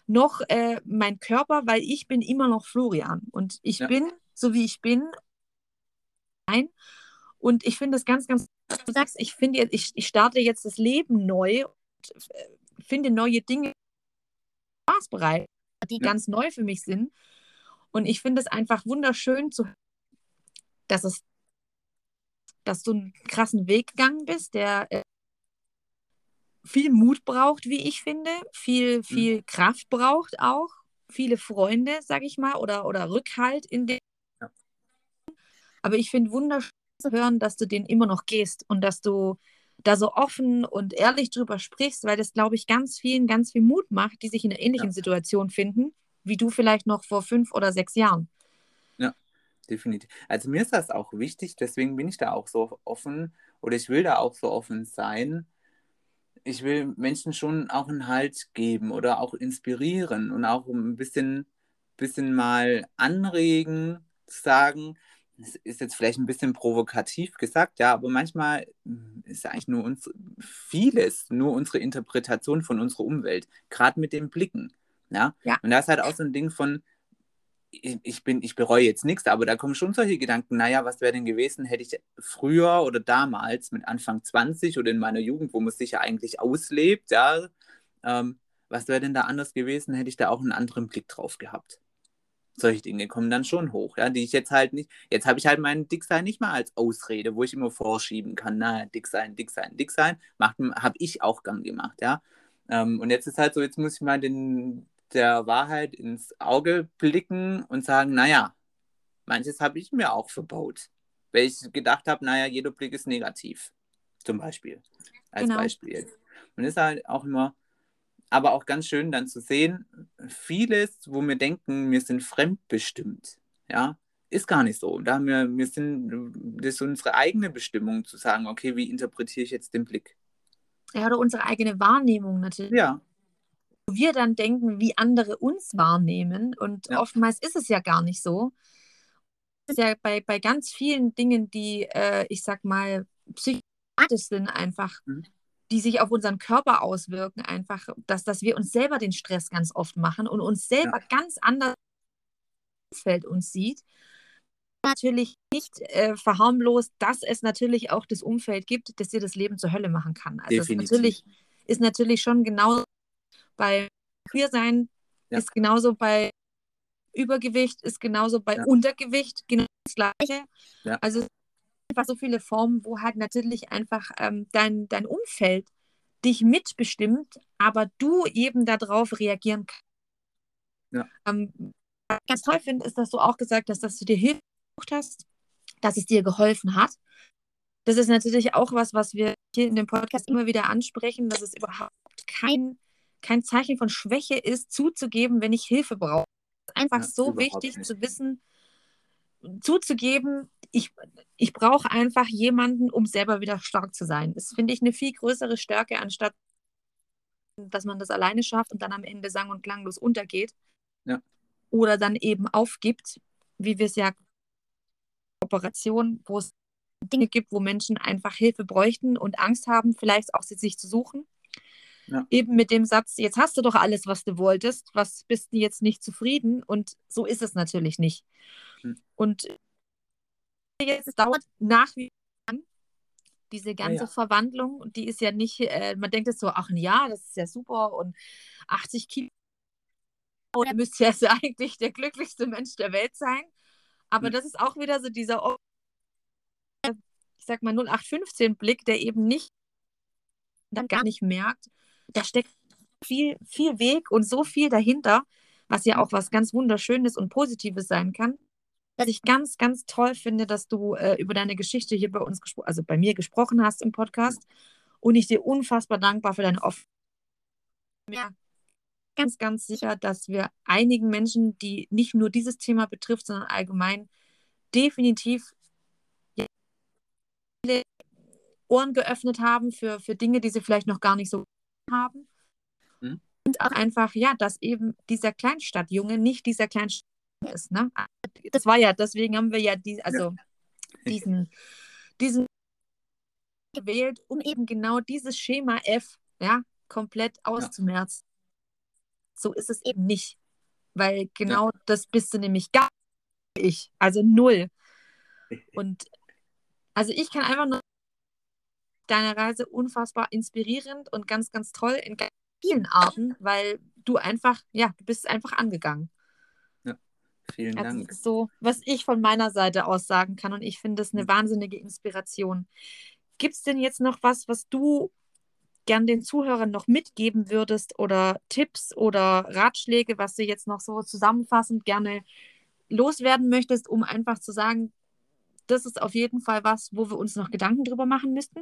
noch äh, mein Körper, weil ich bin immer noch Florian und ich ja. bin so wie ich bin. Nein. Und ich finde es ganz, ganz, du sagst, ich finde, ich, ich starte jetzt das Leben neu und äh, finde neue Dinge spaßbereit, die ja. ganz neu für mich sind. Und ich finde es einfach wunderschön zu dass es dass du einen krassen Weg gegangen bist, der äh, viel Mut braucht, wie ich finde, viel, mhm. viel mhm. Kraft braucht auch, viele Freunde, sag ich mal, oder, oder Rückhalt in dem. Ja. Aber ich finde wunderschön zu hören, dass du den immer noch gehst und dass du da so offen und ehrlich drüber sprichst, weil das, glaube ich, ganz vielen ganz viel Mut macht, die sich in einer ähnlichen ja. Situation finden, wie du vielleicht noch vor fünf oder sechs Jahren. Definitiv. Also mir ist das auch wichtig, deswegen bin ich da auch so offen oder ich will da auch so offen sein, ich will Menschen schon auch einen Halt geben oder auch inspirieren und auch ein bisschen, bisschen mal anregen, zu sagen, das ist jetzt vielleicht ein bisschen provokativ gesagt, ja, aber manchmal hm, ist eigentlich nur uns vieles, nur unsere Interpretation von unserer Umwelt, gerade mit den Blicken. Ja? ja. Und da ist halt auch so ein Ding von, ich, bin, ich bereue jetzt nichts, aber da kommen schon solche Gedanken, naja, was wäre denn gewesen, hätte ich früher oder damals mit Anfang 20 oder in meiner Jugend, wo man sich ja eigentlich auslebt, ja, ähm, was wäre denn da anders gewesen, hätte ich da auch einen anderen Blick drauf gehabt. Solche Dinge kommen dann schon hoch, ja, die ich jetzt halt nicht, jetzt habe ich halt meinen Dicksein nicht mal als Ausrede, wo ich immer vorschieben kann, na, dick sein, dick sein, dick sein, habe ich auch gern gemacht, ja. Ähm, und jetzt ist halt so, jetzt muss ich mal den, der Wahrheit ins Auge blicken und sagen, naja, manches habe ich mir auch verbaut. Weil ich gedacht habe, naja, jeder Blick ist negativ. Zum Beispiel. Als genau. Beispiel. Und ist halt auch immer, aber auch ganz schön dann zu sehen, vieles, wo wir denken, wir sind fremdbestimmt, ja, ist gar nicht so. Da haben wir, wir sind, das ist unsere eigene Bestimmung zu sagen, okay, wie interpretiere ich jetzt den Blick? Ja, oder unsere eigene Wahrnehmung natürlich. Ja, wir dann denken, wie andere uns wahrnehmen. Und ja. oftmals ist es ja gar nicht so. Es ist ja bei, bei ganz vielen Dingen, die, äh, ich sag mal, psychisch sind, einfach, mhm. die sich auf unseren Körper auswirken, einfach, dass, dass wir uns selber den Stress ganz oft machen und uns selber ja. ganz anders Umfeld uns sieht. Natürlich nicht äh, verharmlost, dass es natürlich auch das Umfeld gibt, das dir das Leben zur Hölle machen kann. Also natürlich, ist natürlich schon genau bei Queersein ja. ist genauso bei Übergewicht, ist genauso bei ja. Untergewicht, genau das Gleiche. Ja. Also einfach so viele Formen, wo halt natürlich einfach ähm, dein, dein Umfeld dich mitbestimmt, aber du eben darauf reagieren kannst. Ja. Ähm, ganz toll finde, ist, dass du auch gesagt hast, dass du dir Hilfe gesucht hast, dass es dir geholfen hat. Das ist natürlich auch was, was wir hier in dem Podcast immer wieder ansprechen, dass es überhaupt kein, kein Zeichen von Schwäche ist, zuzugeben, wenn ich Hilfe brauche. Es ist einfach ja, so wichtig nicht. zu wissen, zuzugeben, ich, ich brauche einfach jemanden, um selber wieder stark zu sein. Das finde ich eine viel größere Stärke, anstatt dass man das alleine schafft und dann am Ende sang- und klanglos untergeht. Ja. Oder dann eben aufgibt, wie wir es ja Operation, wo es Dinge gibt, wo Menschen einfach Hilfe bräuchten und Angst haben, vielleicht auch sie sich zu suchen. Ja. Eben mit dem Satz, jetzt hast du doch alles, was du wolltest, was bist du jetzt nicht zufrieden? Und so ist es natürlich nicht. Hm. Und jetzt, es dauert nach wie vor diese ganze ja. Verwandlung, die ist ja nicht, äh, man denkt jetzt so, ach ja, das ist ja super und 80 Kilo, er müsste ja so eigentlich der glücklichste Mensch der Welt sein. Aber mhm. das ist auch wieder so dieser, ich sag mal, 0815-Blick, der eben nicht, dann gar nicht merkt, da steckt viel, viel Weg und so viel dahinter, was ja auch was ganz Wunderschönes und Positives sein kann. Was ich ganz, ganz toll finde, dass du äh, über deine Geschichte hier bei uns, also bei mir gesprochen hast im Podcast. Und ich dir unfassbar dankbar für deine Offenheit. Ja, ganz, ganz sicher, dass wir einigen Menschen, die nicht nur dieses Thema betrifft, sondern allgemein definitiv Ohren geöffnet haben für, für Dinge, die sie vielleicht noch gar nicht so haben. Mhm. Und auch einfach, ja, dass eben dieser Kleinstadtjunge nicht dieser Kleinstadt ist. Ne? Das war ja, deswegen haben wir ja, die, also ja. diesen, diesen gewählt, um eben genau dieses Schema F ja, komplett auszumerzen. Ja. So ist es eben nicht. Weil genau ja. das bist du nämlich gar nicht. Also null. Und also ich kann einfach nur deine Reise unfassbar inspirierend und ganz, ganz toll in ganz vielen Arten, weil du einfach, ja, du bist einfach angegangen. Ja, vielen also Dank. Das ist so, was ich von meiner Seite aus sagen kann und ich finde das eine mhm. wahnsinnige Inspiration. Gibt es denn jetzt noch was, was du gern den Zuhörern noch mitgeben würdest oder Tipps oder Ratschläge, was du jetzt noch so zusammenfassend gerne loswerden möchtest, um einfach zu sagen, das ist auf jeden Fall was, wo wir uns noch Gedanken drüber machen müssten?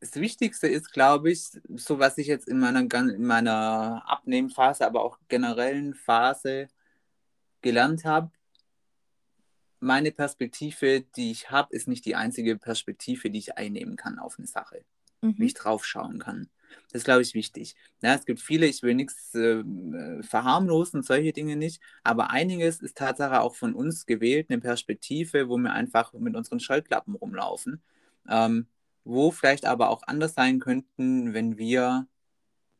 Das Wichtigste ist, glaube ich, so was ich jetzt in meiner, in meiner Abnehmphase, aber auch generellen Phase gelernt habe, meine Perspektive, die ich habe, ist nicht die einzige Perspektive, die ich einnehmen kann auf eine Sache, mhm. wie ich drauf schauen kann. Das ist, glaube ich, wichtig. Ja, es gibt viele, ich will nichts äh, verharmlosen, solche Dinge nicht, aber einiges ist Tatsache auch von uns gewählt, eine Perspektive, wo wir einfach mit unseren Scheuklappen rumlaufen, ähm, wo vielleicht aber auch anders sein könnten, wenn wir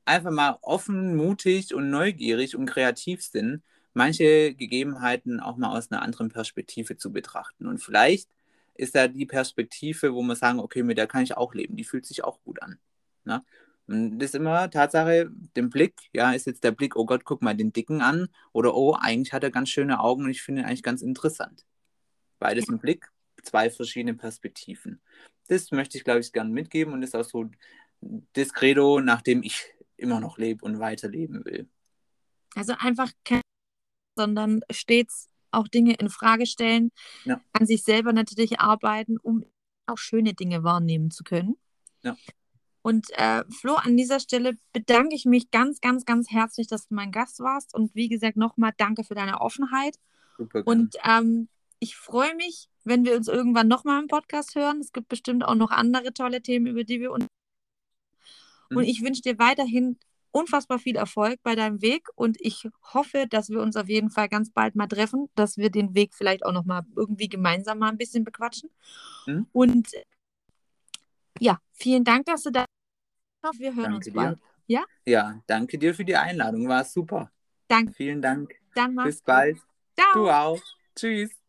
einfach mal offen, mutig und neugierig und kreativ sind, manche Gegebenheiten auch mal aus einer anderen Perspektive zu betrachten. Und vielleicht ist da die Perspektive, wo wir sagen, okay, mit der kann ich auch leben, die fühlt sich auch gut an. Ne? Und das ist immer Tatsache, den Blick, ja, ist jetzt der Blick, oh Gott, guck mal den Dicken an, oder oh, eigentlich hat er ganz schöne Augen und ich finde ihn eigentlich ganz interessant. Beides im Blick, zwei verschiedene Perspektiven. Das möchte ich, glaube ich, gerne mitgeben und ist auch so das Credo, nach dem ich immer noch lebe und weiterleben will. Also einfach kein, sondern stets auch Dinge in Frage stellen, ja. an sich selber natürlich arbeiten, um auch schöne Dinge wahrnehmen zu können. Ja. Und äh, Flo, an dieser Stelle bedanke ich mich ganz, ganz, ganz herzlich, dass du mein Gast warst. Und wie gesagt, nochmal danke für deine Offenheit. Super. Und ähm, ich freue mich, wenn wir uns irgendwann nochmal im Podcast hören. Es gibt bestimmt auch noch andere tolle Themen, über die wir uns. Mhm. Und ich wünsche dir weiterhin unfassbar viel Erfolg bei deinem Weg und ich hoffe, dass wir uns auf jeden Fall ganz bald mal treffen, dass wir den Weg vielleicht auch noch mal irgendwie gemeinsam mal ein bisschen bequatschen. Mhm. Und ja, vielen Dank, dass du da bist. Wir hören danke uns bald. Dir. Ja? Ja, danke dir für die Einladung. War super. Danke. Vielen Dank. Dann Bis bald. Ciao. Du auch. Tschüss.